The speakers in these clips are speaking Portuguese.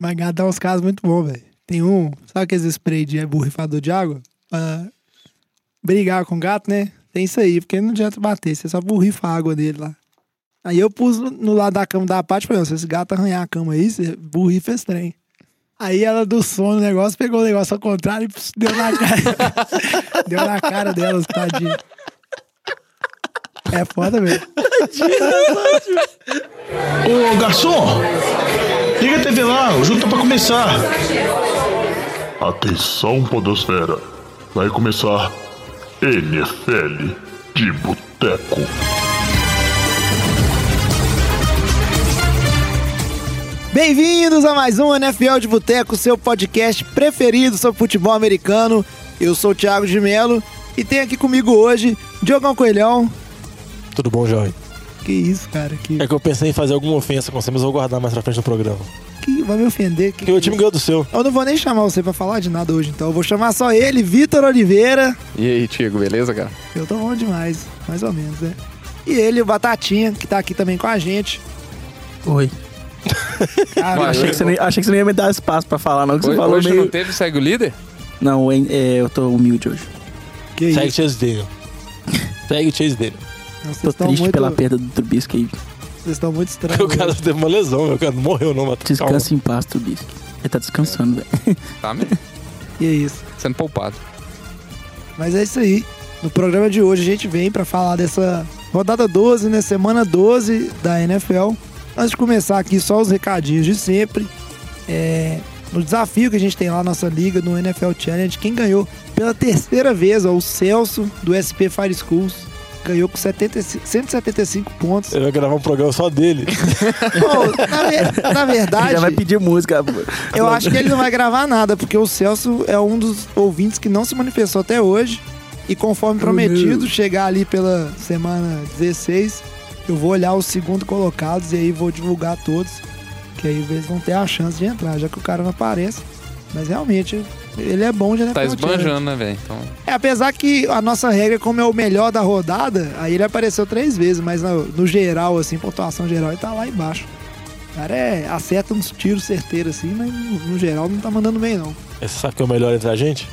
Mas gato dá uns casos muito bons, velho. Tem um, sabe aqueles spray de borrifador de água? Pra brigar com gato, né? Tem isso aí, porque não adianta bater, você só borrifa a água dele lá. Aí eu pus no, lado da cama da Paty e falei, ó, se esse gato arranhar a cama aí, você borrifa esse trem. Aí ela do sono o negócio, pegou o negócio ao contrário e pss, deu na cara. deu na cara delas, tadinha. É foda mesmo. Ô garçom, TV lá, o jogo tá pra começar. Atenção, Podosfera. Vai começar NFL de Boteco. Bem-vindos a mais um NFL de Boteco, seu podcast preferido sobre futebol americano. Eu sou o Thiago de Melo e tem aqui comigo hoje Diogão Coelhão. Tudo bom, jovem? Que isso, cara? Que, É que eu pensei em fazer alguma ofensa com você, mas eu vou guardar mais pra frente no programa. Que vai me ofender? Que, Porque o time ganhou do seu. Eu não vou nem chamar você pra falar de nada hoje, então. Eu vou chamar só ele, Vitor Oliveira. E aí, Tiago, beleza, cara? Eu tô bom demais, mais ou menos, né? E ele, o Batatinha, que tá aqui também com a gente. Oi. Cara, Achei que, você não, achei que você não ia me dar espaço pra falar, não. Que você Hoje, falou hoje meio. não teve Segue o Líder? Não, hein, é, eu tô humilde hoje. que Segue o? Chase dele. Segue o Chase dele. Tô triste muito, pela perda do Trubisky aí. Vocês estão muito estranhos. O cara teve uma lesão, meu cara não morreu não, mas Descansa em paz, Trubisky. Ele tá descansando, velho. Tá mesmo? E é isso. Sendo poupado. Mas é isso aí. No programa de hoje a gente vem pra falar dessa rodada 12, né? Semana 12 da NFL. Antes de começar aqui, só os recadinhos de sempre. É, no desafio que a gente tem lá na nossa liga, no NFL Challenge, quem ganhou pela terceira vez, ó, o Celso, do SP Fire Schools, ganhou com 75 175 pontos. Ele vai gravar um programa só dele. Pô, na, ver- na verdade, Já vai pedir música. eu acho que ele não vai gravar nada, porque o Celso é um dos ouvintes que não se manifestou até hoje. E conforme prometido, chegar ali pela semana 16, eu vou olhar os segundo colocados e aí vou divulgar todos. Que aí eles vão ter a chance de entrar, já que o cara não aparece. Mas realmente, ele é bom de NFL Tá esbanjando, né, velho? Então, É, apesar que a nossa regra, como é o melhor da rodada, aí ele apareceu três vezes, mas no, no geral, assim, pontuação geral, ele tá lá embaixo. O cara é, acerta uns tiros certeiros assim, mas no, no geral não tá mandando bem, não. Você sabe que é o melhor entre a gente?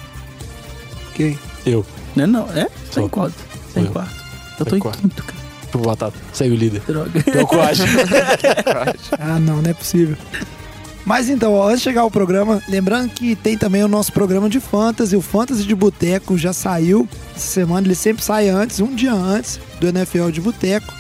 Quem? Eu. Não, é não. É? Tá Sou. em quarto. Tá em Eu. quarto. Eu tô em em quarto. quinto, cara. Pro Batata. Segue o líder. Droga. Então coagem. Ah, não, não é possível. Mas então, ó, antes de chegar ao programa, lembrando que tem também o nosso programa de Fantasy, o Fantasy de Boteco já saiu essa semana, ele sempre sai antes, um dia antes do NFL de Boteco.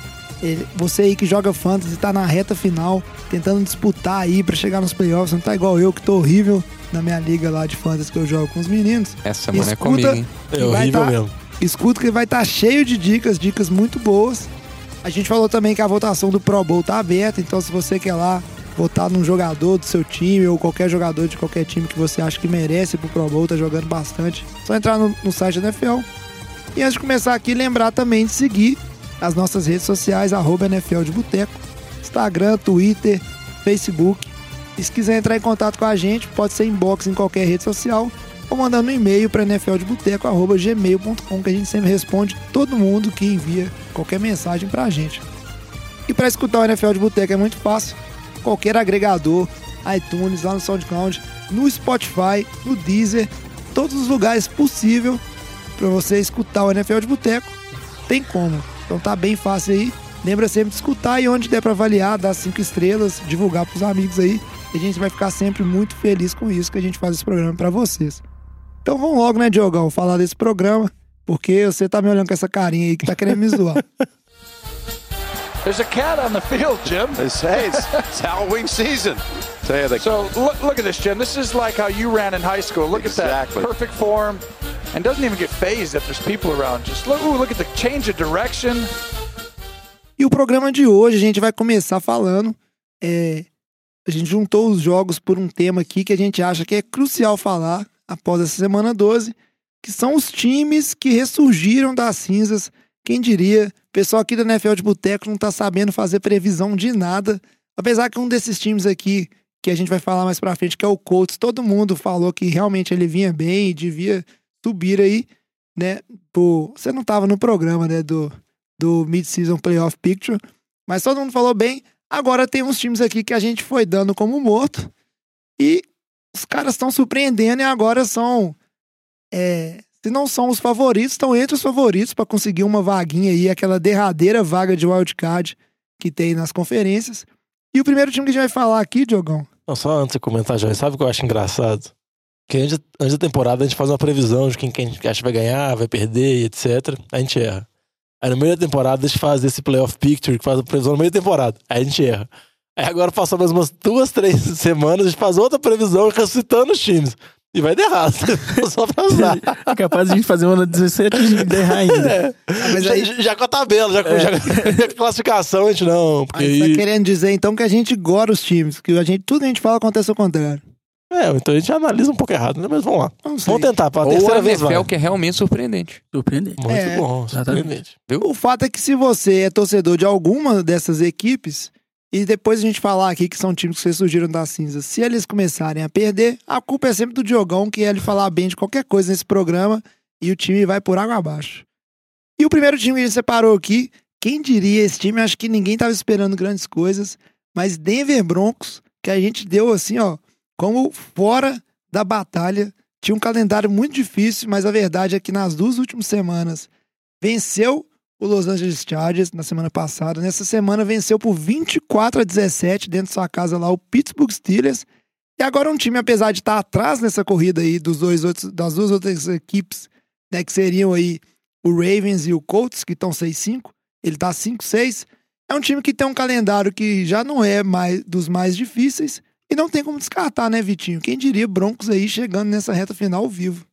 Você aí que joga Fantasy tá na reta final, tentando disputar aí pra chegar nos playoffs, não tá igual eu que tô horrível na minha liga lá de Fantasy que eu jogo com os meninos. essa semana é Escuta- comigo, hein? É horrível tá- mesmo. Escuta que vai estar cheio de dicas, dicas muito boas. A gente falou também que a votação do Pro Bowl tá aberta, então se você quer lá votar num jogador do seu time ou qualquer jogador de qualquer time que você acha que merece pro Pro Bowl, tá jogando bastante, só entrar no, no site da NFL. E antes de começar aqui, lembrar também de seguir as nossas redes sociais, arroba NFL de Boteco, Instagram, Twitter, Facebook. E se quiser entrar em contato com a gente, pode ser inbox em qualquer rede social ou mandando um e-mail para nfldeboteco.gmail.com que a gente sempre responde todo mundo que envia qualquer mensagem pra gente. E para escutar o NFL de Boteco é muito fácil. Qualquer agregador, iTunes, lá no SoundCloud, no Spotify, no Deezer, todos os lugares possível para você escutar o NFL de Boteco, tem como. Então tá bem fácil aí. Lembra sempre de escutar e onde der para avaliar, dar cinco estrelas, divulgar pros amigos aí. E a gente vai ficar sempre muito feliz com isso que a gente faz esse programa para vocês. Então vamos logo, né, Diogão, falar desse programa, porque você tá me olhando com essa carinha aí que tá querendo me zoar. There's a cat on the field, Jim. It's, hey, it's, it's Halloween season. Tell you the So look, look at this, Jim. This is like how you ran in high school. Look Exactly. at that perfect form, and doesn't even get phased if there's people around. Just look, ooh, look at the change of direction. E o programa de hoje a gente vai começar falando. é, a gente juntou os jogos por um tema aqui que a gente acha que é crucial falar após essa semana 12, que são os times que ressurgiram das cinzas. Quem diria? O pessoal aqui da NFL de Boteco não tá sabendo fazer previsão de nada. Apesar que um desses times aqui, que a gente vai falar mais pra frente, que é o Colts, todo mundo falou que realmente ele vinha bem e devia subir aí, né? Você não tava no programa, né? Do, do Mid-Season Playoff Picture. Mas todo mundo falou bem. Agora tem uns times aqui que a gente foi dando como morto. E os caras estão surpreendendo e agora são. é, se não são os favoritos, estão entre os favoritos para conseguir uma vaguinha aí, aquela derradeira vaga de wildcard que tem nas conferências. E o primeiro time que a gente vai falar aqui, Diogão, Não, só antes de comentar, Jorge, sabe o que eu acho engraçado? Que antes, antes da temporada a gente faz uma previsão de quem, quem a gente acha vai ganhar, vai perder, etc. A gente erra. Aí no meio da temporada a gente faz esse playoff picture, que faz a previsão no meio da temporada. Aí a gente erra. Aí agora passou mais umas duas, três semanas, a gente faz outra previsão ressuscitando os times. E vai dar errado. Só pra usar. É capaz de a gente fazer uma 17 e errar ainda. É. mas já, aí- já com a tabela, já, com- já, já com a classificação, a gente não. Porque Aí você aí. tá querendo dizer então que a gente gora os times, que a gente, tudo que a gente fala acontece ao contrário. É, então a gente analisa um pouco errado, né? Mas vamos lá. Vamos tentar, pra Ou terceira a vez vai. NFL que é realmente surpreendente. Surpreendente. Muito É, bom, exatamente. surpreendente. O fato é que se você é torcedor de alguma dessas equipes, e depois a gente falar aqui que são times que vocês surgiram das cinzas, se eles começarem a perder, a culpa é sempre do Diogão, que é ele falar bem de qualquer coisa nesse programa e o time vai por água abaixo. E o primeiro time que a gente separou aqui, quem diria esse time? Acho que ninguém estava esperando grandes coisas, mas Denver Broncos, que a gente deu assim, ó, como fora da batalha. Tinha um calendário muito difícil, mas a verdade é que nas duas últimas semanas venceu o Los Angeles Chargers na semana passada. Nessa semana venceu por 24 a 17 dentro de sua casa lá o Pittsburgh Steelers. E agora um time, apesar de estar atrás nessa corrida aí dos dois outros, das duas outras equipes, né, que seriam aí o Ravens e o Colts, que estão 6-5, ele tá 5-6. É um time que tem um calendário que já não é mais dos mais difíceis e não tem como descartar, né, Vitinho? Quem diria Broncos aí chegando nessa reta final ao vivo.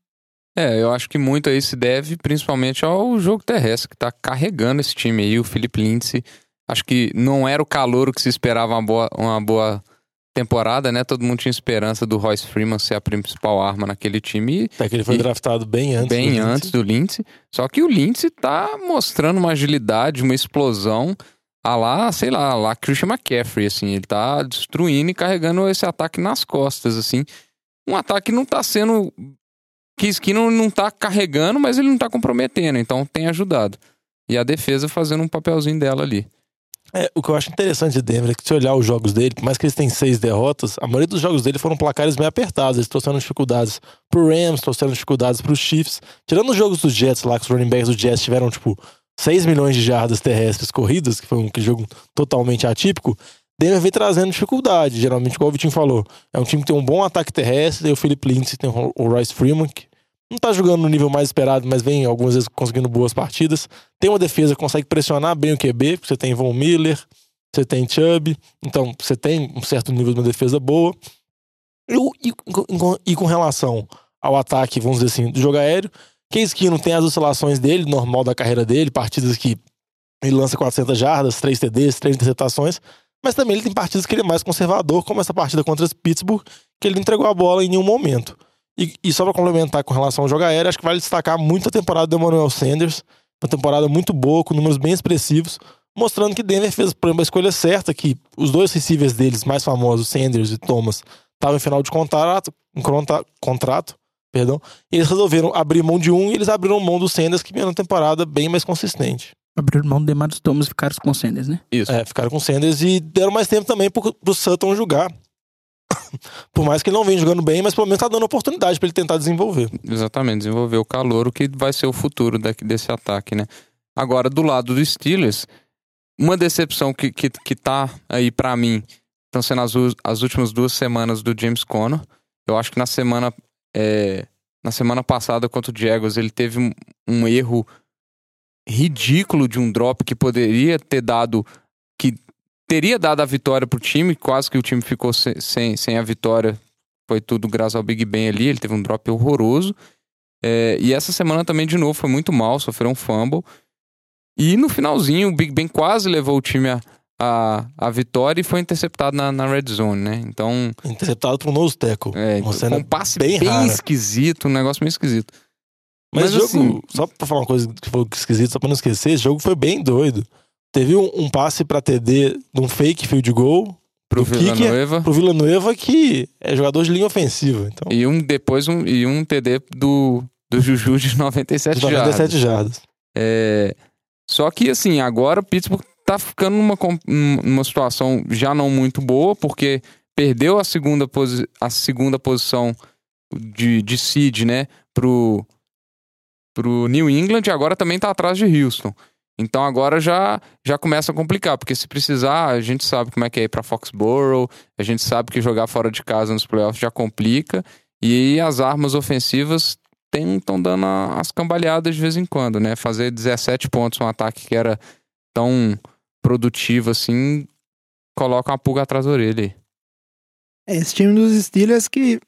É, eu acho que muito aí se deve principalmente ao jogo terrestre, que tá carregando esse time aí, o Felipe Lindsay. Acho que não era o calor que se esperava uma boa, uma boa temporada, né? Todo mundo tinha esperança do Royce Freeman ser a principal arma naquele time. Até que ele foi E- draftado bem antes. bem do antes do Lindsay. Só que o Lindsay tá mostrando uma agilidade, uma explosão a lá, sei lá, a lá Christian McCaffrey, assim. Ele tá destruindo e carregando esse ataque nas costas, assim. Um ataque que não tá sendo... Que que não, tá carregando, mas ele não tá comprometendo. Então tem ajudado. E a defesa fazendo um papelzinho dela ali. É, o que eu acho interessante de Denver é que se olhar os jogos dele, por mais que eles tenham seis derrotas, a maioria dos jogos dele foram placares meio apertados. Eles trouxeram dificuldades pro Rams, trouxeram dificuldades pros Chiefs. Tirando os jogos dos Jets lá, que os running backs dos Jets tiveram, tipo, 6 milhões de jardas terrestres corridas, que foi um jogo totalmente atípico, Denver vem trazendo dificuldade, geralmente, igual o Vitinho falou. É um time que tem um bom ataque terrestre, e o Philip Lindsay tem o Royce Freeman, que não tá jogando no nível mais esperado, mas vem algumas vezes conseguindo boas partidas. Tem uma defesa que consegue pressionar bem o QB, porque você tem Von Miller, você tem Chubb, então você tem um certo nível de uma defesa boa. E, e e com relação ao ataque, vamos dizer assim, do jogo aéreo, Case Keenum tem as oscilações dele, normal da carreira dele, partidas que ele lança 400 jardas, 3 TDs, 3 interceptações, mas também ele tem partidas que ele é mais conservador, como essa partida contra Pittsburgh, que ele entregou a bola em nenhum momento. E, e só pra complementar com relação ao jogo aéreo, acho que vale destacar muito a temporada do Emmanuel Sanders, uma temporada muito boa, com números bem expressivos, mostrando que Denver fez por exemplo, a escolha certa, que os dois receivers deles mais famosos, Sanders e Thomas, estavam em final de contrato, em contra- contrato, perdão, eles resolveram abrir mão de um e eles abriram mão do Sanders, que vinha uma temporada bem mais consistente. Abriram mão do Demarius Thomas e ficaram com o Sanders, né? Isso. É, ficaram com o Sanders e deram mais tempo também pro, pro Sutton jogar. Por mais que ele não venha jogando bem, mas pelo menos tá dando oportunidade pra ele tentar desenvolver. Exatamente, desenvolver o calor, o que vai ser o futuro daqui, desse ataque, né? Agora, do lado do Steelers, uma decepção que, que, que tá aí pra mim, estão sendo as, as últimas duas semanas do James Conner. Eu acho que na semana, é, na semana passada contra o Jaguars, ele teve um, um erro ridículo de um drop que poderia ter dado, que teria dado a vitória pro time, quase que o time ficou sem, sem, sem a vitória foi tudo graças ao Big Ben ali, ele teve um drop horroroso. É, e essa semana também, de novo, foi muito mal, sofreu um fumble. E no finalzinho, o Big Ben quase levou o time a, a, a vitória e foi interceptado na, na red zone, né? Então, Interceptado pro nose tackle. é, um passe bem bem, esquisito, um negócio meio esquisito. Mas, Mas o jogo, assim- só pra falar uma coisa que foi esquisito, só pra não esquecer, esse jogo foi bem doido. Teve um, um passe pra TD de um fake field goal Pro kicker Villanueva. pro Villanueva, que é jogador de linha ofensiva. Então, E um, depois um, e um TD do, do Juju de 97 de 97 jardas. É, Só que, assim, agora o Pittsburgh tá ficando numa, numa situação já não muito boa, porque perdeu a segunda, posi a segunda posição de, de seed, né, pro, pro New England e agora também tá atrás de Houston. Então agora já, já começa a complicar, porque se precisar, a gente sabe como é que é ir pra Foxborough, a gente sabe que jogar fora de casa nos playoffs já complica, e as armas ofensivas estão dando as cambaleadas de vez em quando, né? Fazer 17 pontos um ataque que era tão produtivo assim, coloca uma pulga atrás da orelha aí. É, Esse time dos Steelers que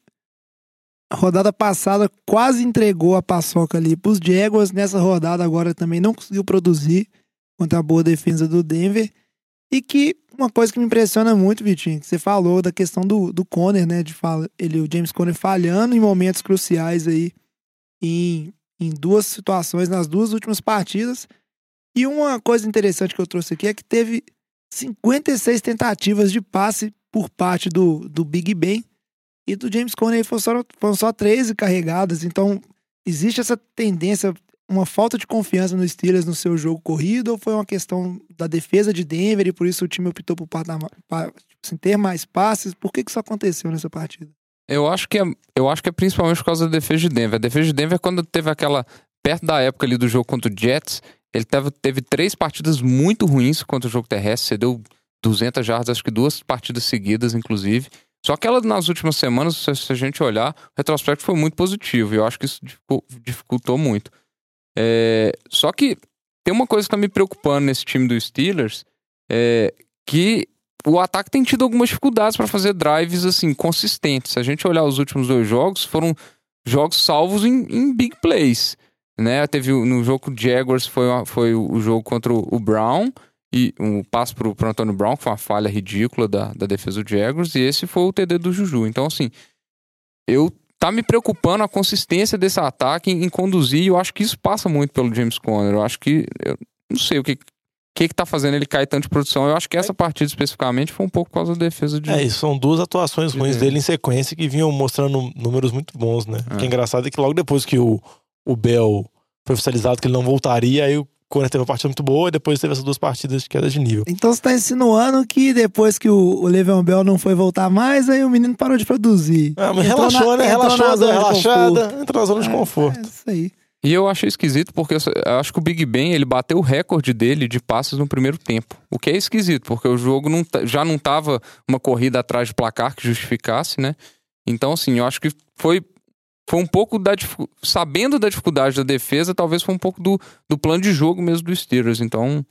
a rodada passada quase entregou a paçoca ali pros Jaguars. Nessa rodada agora também não conseguiu produzir contra a boa defesa do Denver. E que uma coisa que me impressiona muito, Vitinho, que você falou da questão do, do Conner, né? De fala, ele, o James Conner falhando em momentos cruciais aí em, em duas situações, nas duas últimas partidas. E uma coisa interessante que eu trouxe aqui é que teve 56 tentativas de passe por parte do, do Big Ben e do James Conner foram só, foram só 13 carregadas. Então, existe essa tendência, uma falta de confiança no Steelers no seu jogo corrido ou foi uma questão da defesa de Denver e por isso o time optou por pa- tipo assim, ter mais passes? Por que, que isso aconteceu nessa partida? Eu acho que é, eu acho que é principalmente por causa da defesa de Denver. A defesa de Denver, quando teve aquela. Perto da época ali do jogo contra o Jets, ele teve, teve três partidas muito ruins contra o jogo terrestre. Cedeu 200 jardas, acho que duas partidas seguidas, inclusive. Só que ela, nas últimas semanas, se, a gente olhar, o retrospecto foi muito positivo. E eu acho que isso dificu- dificultou muito. É, só que tem uma coisa que tá me preocupando nesse time dos Steelers, é que o ataque tem tido algumas dificuldades para fazer drives assim consistentes. Se a gente olhar os últimos dois jogos, foram jogos salvos em, em big plays, né? Teve no jogo Jaguars foi, foi o jogo contra o Brown e um passo pro, pro Antônio Brown, que foi uma falha ridícula da, da defesa do Jaguars, e esse foi o TD do Juju. Então, assim, eu tá me preocupando a consistência desse ataque em, em conduzir, e eu acho que isso passa muito pelo James Conner. Eu acho que eu não sei o que que que tá fazendo ele cair tanto de produção. Eu acho que essa partida especificamente foi um pouco por causa da defesa de É, e são duas atuações ruins dele em sequência que vinham mostrando números muito bons, né? O que É. é engraçado é que logo depois que o, o Bell foi oficializado que ele não voltaria, aí o Conner teve uma partida muito boa e depois teve essas duas partidas de queda de nível. Então você está insinuando que depois que o, o Le'Veon Bell não foi voltar mais, aí o menino parou de produzir. Ah, mas Entrou relaxou, na- né? na Relaxou, zona de relaxada, entrou na zona de É, conforto. É isso aí. E eu achei esquisito porque eu eu acho que o Big Ben ele bateu o recorde dele de passes no primeiro tempo. O que é esquisito, porque o jogo não tá- já não tava uma corrida atrás de placar que justificasse, né? Então, assim, eu acho que foi, foi um pouco da. Sabendo da dificuldade da defesa, talvez foi um pouco do, do plano de jogo mesmo do Steelers. Então,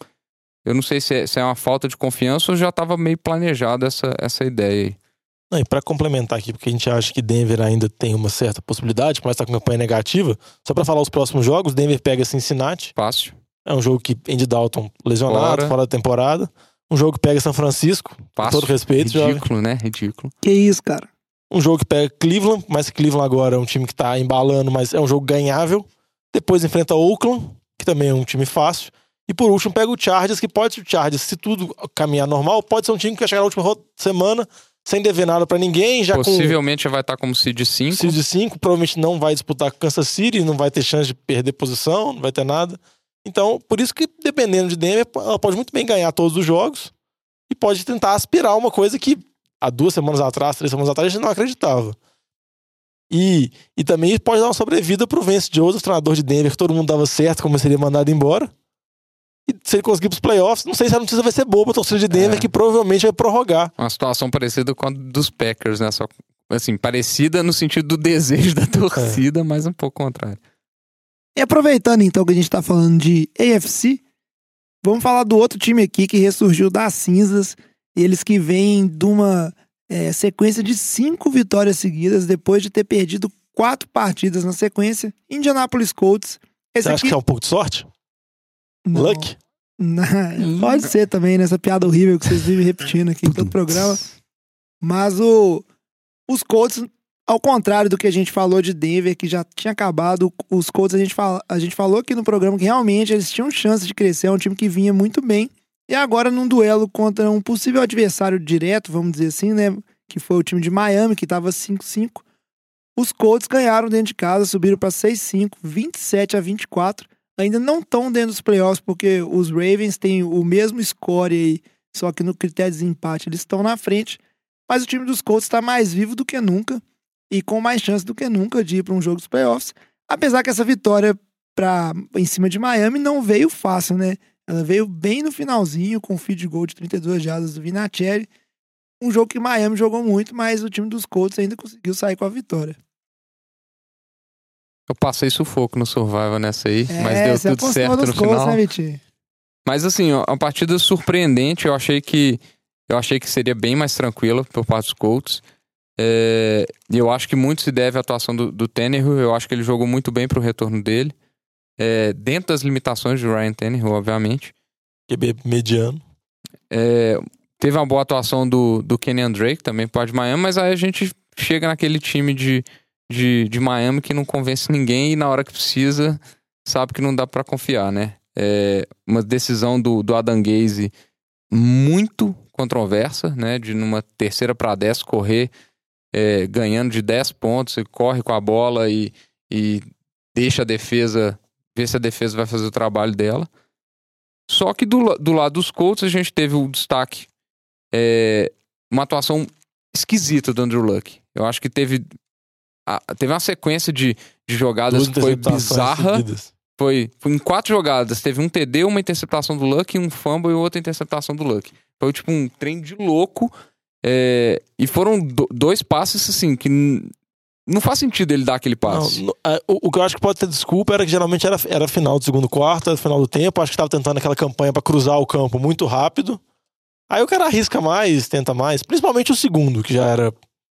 eu não sei se é, se é uma falta de confiança ou já tava meio planejada essa, essa ideia aí. Não, e pra complementar aqui, porque a gente acha que Denver ainda tem uma certa possibilidade, mas tá com campanha negativa, só pra falar os próximos jogos, Denver pega Cincinnati, Fácil. é um jogo que Andy Dalton lesionado, Fora. fora da temporada. Um jogo que pega São Francisco, com Fácil. todo respeito, jovem. Ridículo, né? Ridículo. Que isso, cara. Um jogo que pega Cleveland, mas Cleveland agora é um time que tá embalando, mas é um jogo ganhável. Depois enfrenta Oakland, que também é um time fácil. E por último pega o Chargers, que pode ser o Chargers, se tudo caminhar normal, pode ser um time que vai chegar na última semana sem dever nada pra ninguém, já Possivelmente já vai estar como seed com 5. seed 5, provavelmente não vai disputar com Kansas City, não vai ter chance de perder posição, não vai ter nada. Então, por isso que dependendo de Denver, ela pode muito bem ganhar todos os jogos e pode tentar aspirar uma coisa que há duas semanas atrás, três semanas atrás, a gente não acreditava. E, e também pode dar uma sobrevida pro Vance Joseph, treinador de Denver, que todo mundo dava certo, como ele seria mandado embora. E se ele conseguir pros playoffs, não sei se a notícia vai ser boa pra torcida de Denver, É. que provavelmente vai prorrogar. Uma situação parecida com a dos Packers, né? Só, assim, parecida no sentido do desejo da torcida, mas um pouco contrário. E aproveitando então que a gente tá falando de AFC, vamos falar do outro time aqui que ressurgiu das cinzas. Eles que vêm de uma é, sequência de cinco vitórias seguidas depois de ter perdido quatro partidas na sequência. Indianapolis Colts. Esse Você acha aqui... que é um pouco de sorte? Não. Luck? Não, pode ser também, nessa piada horrível que vocês vivem repetindo aqui em todo programa. Mas o, os Colts, ao contrário do que a gente falou de Denver, que já tinha acabado, os Colts a gente, fala, a gente falou aqui no programa que realmente eles tinham chance de crescer, é um time que vinha muito bem. E agora num duelo contra um possível adversário direto, vamos dizer assim, né? Que foi o time de Miami, que estava 5-5. Os Colts ganharam dentro de casa, subiram para 6-5, 27 a 24 ainda não estão dentro dos playoffs, porque os Ravens têm o mesmo score aí, só que no critério de desempate eles estão na frente. Mas o time dos Colts está mais vivo do que nunca e com mais chance do que nunca de ir para um jogo dos playoffs. Apesar que essa vitória pra, em cima de Miami não veio fácil, né? Ela veio bem no finalzinho, com o feed goal de 32 jardas do Vinatieri. Um jogo que Miami jogou muito, mas o time dos Colts ainda conseguiu sair com a vitória. Eu passei sufoco no Survival nessa aí, É, mas deu tudo certo no Colts, final. né, Vitinho? Mas assim, ó, uma partida surpreendente. Eu achei que eu achei que seria bem mais tranquila por parte dos Colts. É, eu acho que muito se deve à atuação do, do Tannehill. Eu acho que ele jogou muito bem pro retorno dele. É, dentro das limitações de Ryan Tannehill, obviamente. QB mediano. É, teve uma boa atuação do, do Kenyan Drake também, pode Miami, mas aí a gente chega naquele time de, de, de Miami que não convence ninguém e na hora que precisa sabe que não dá pra confiar, né? É uma decisão do, do Adam Gaze muito controversa, né? De numa terceira para 10 correr é, ganhando de 10 pontos e corre com a bola e, e deixa a defesa, ver se a defesa vai fazer o trabalho dela. Só que do, do lado dos Colts a gente teve o destaque, é, uma atuação esquisita do Andrew Luck. Eu acho que teve, a- teve uma sequência de, de jogadas Duas que foi bizarra. Foi, foi em quatro jogadas. Teve um TD, uma interceptação do Luck, um fumble e outra interceptação do Luck. Foi tipo um trem de louco. é, e foram do- dois passes assim que não faz sentido ele dar aquele passe. Não, a- o, o que eu acho que pode ter desculpa era que geralmente era, era final do segundo quarto, era final do tempo. Acho que estava tentando aquela campanha para cruzar o campo muito rápido. Aí o cara arrisca mais, tenta mais. Principalmente o segundo, que já era.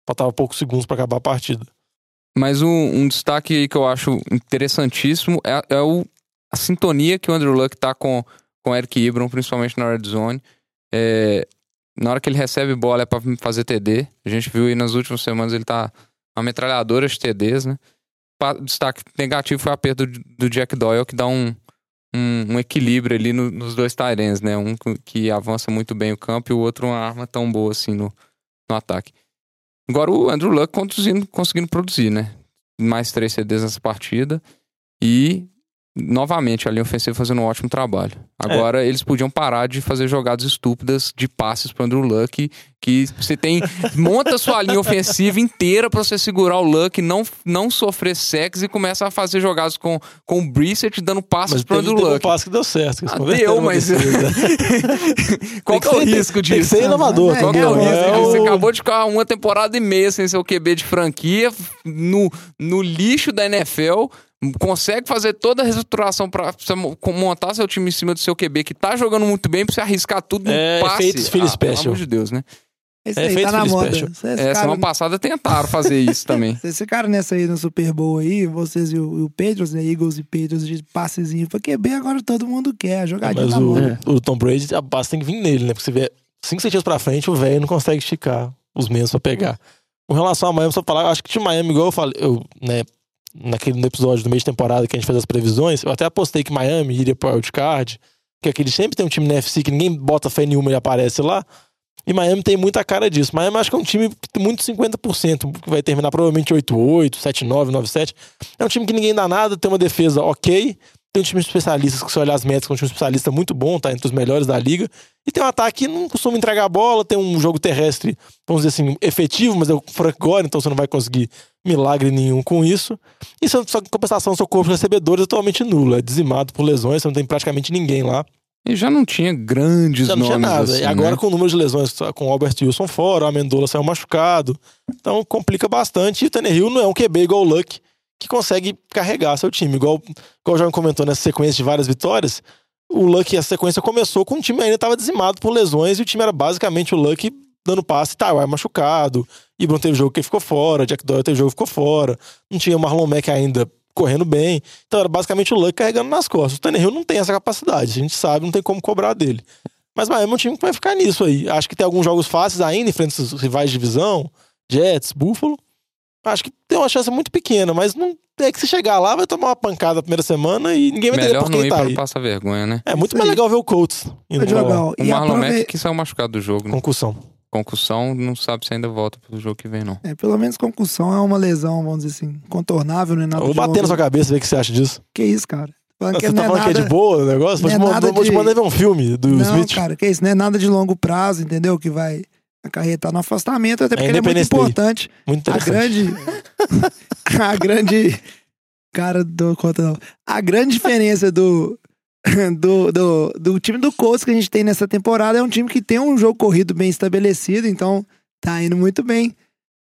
Faltava poucos segundos para acabar a partida. Mas um, um destaque aí que eu acho interessantíssimo é, é o, a sintonia que o Andrew Luck tá com, com o Eric Ibram, principalmente na red zone. É, na hora que ele recebe bola é pra fazer TD. A gente viu aí nas últimas semanas ele tá uma metralhadora de TDs, né? Destaque negativo foi a perda do, Jack Doyle, que dá um, um, um equilíbrio ali no- nos dois Tyrens, né? Um que- avança muito bem o campo e o outro uma arma tão boa assim no, no ataque. Agora o Andrew Luck conduzindo, conseguindo produzir, né? Mais três CDs nessa partida. E, novamente, a linha ofensiva fazendo um ótimo trabalho. Agora, eles podiam parar de fazer jogadas estúpidas de passes pro Andrew Luck. Que você tem. monta sua linha ofensiva inteira pra você segurar o Luck, não, não sofrer sacks e começa a fazer jogadas com, com o Brissett dando pro teve, Andrew teve um Luck. passe que deu certo. que eles Ah, deu, mas. Qual que é o que risco Tem que disso? ser inovador. Qual que é o risco disso? Você o- acabou de ficar uma temporada e meia sem seu QB de franquia, no, no lixo da NFL, consegue fazer toda a reestruturação mo- montar seu time em cima do seu QB, que tá jogando muito bem, pra você arriscar tudo no É, passe. efeitos Philly ah, pelo amor de Deus, né? Esse É aí feito tá na moda. Esse É, cara- semana passada tentaram fazer isso também. Vocês ficaram nessa aí no Super Bowl aí, vocês e o, o Patriots, né? Eagles e Patriots de passezinho pra QB, agora todo mundo quer. A jogadinha Mas tá o, moda. o Tom Brady, a base tem que vir nele, né? Porque você vê cinco centímetros pra frente, o velho não consegue esticar os menos pra pegar. Com relação a Miami, só falar, acho que o time Miami, igual eu falei, eu, né, naquele no episódio do meio de temporada que a gente fez as previsões, eu até apostei que Miami iria pro wildcard, que aquele sempre tem um time na FC que ninguém bota fé nenhuma e aparece lá. E Miami tem muita cara disso. Miami acho que é um time muito 50%, que vai terminar provavelmente 8-8, 7-9, 9-7. É um time que ninguém dá nada, tem uma defesa ok, tem um time de especialistas, que se olhar as métricas, é um time especialista muito bom, tá entre os melhores da liga. E tem um ataque que não costuma entregar a bola, tem um jogo terrestre, vamos dizer assim, efetivo, mas é o Frank Gore, então você não vai conseguir milagre nenhum com isso. E só que, compensação, seu corpo de recebedores é totalmente nulo, é dizimado por lesões, você não tem praticamente ninguém lá. E já não tinha grandes Já não nomes tinha nada. assim, agora né? com o número de lesões, com o Albert Wilson fora, o Amendola saiu machucado. Então complica bastante. E o Tannehill não é um QB igual o Luck, que consegue carregar seu time. Igual, igual o João comentou nessa sequência de várias vitórias, o Luck, a sequência começou com o time ainda estava dizimado por lesões e o time era basicamente o Luck dando passe, Taiwan machucado, Ibram teve jogo que ficou fora, Jack Doyle teve jogo que ficou fora, não tinha o Marlon Mack ainda correndo bem. Então era basicamente o Luck carregando nas costas. O Tannehill não tem essa capacidade, a gente sabe, não tem como cobrar dele. Mas Miami é um time que vai ficar nisso aí. Acho que tem alguns jogos fáceis ainda, em frente aos rivais de divisão, Jets, Buffalo. Acho que tem uma chance muito pequena, mas não é que se chegar lá vai tomar uma pancada na primeira semana e ninguém vai entender Melhor por não quem ir tá aí. não passar vergonha, né? É muito mais legal ver o Colts indo Ô, Diogão, O e Marlon Mack que saiu machucado do jogo, né? concussão. Concussão, não sabe se ainda volta pro jogo que vem, não. É, pelo menos concussão é uma lesão, vamos dizer assim, contornável, não é nada Vou de bater na sua cabeça ver o que você acha disso. Que isso, cara? Falando que Você não tá é falando que é de boa o negócio? Vou não te, é mandar- nada vou te de- mandar ver um filme do Não, Smith. cara, que isso? Não é nada de longo prazo, entendeu? Que vai acarretar no afastamento, até É porque ele é muito Independence Day. importante. Muito A interessante. grande. a grande. Cara, dou conta não. A grande diferença do, do, do, do time do Colts que a gente tem nessa temporada é um time que tem um jogo corrido bem estabelecido, então tá indo muito bem.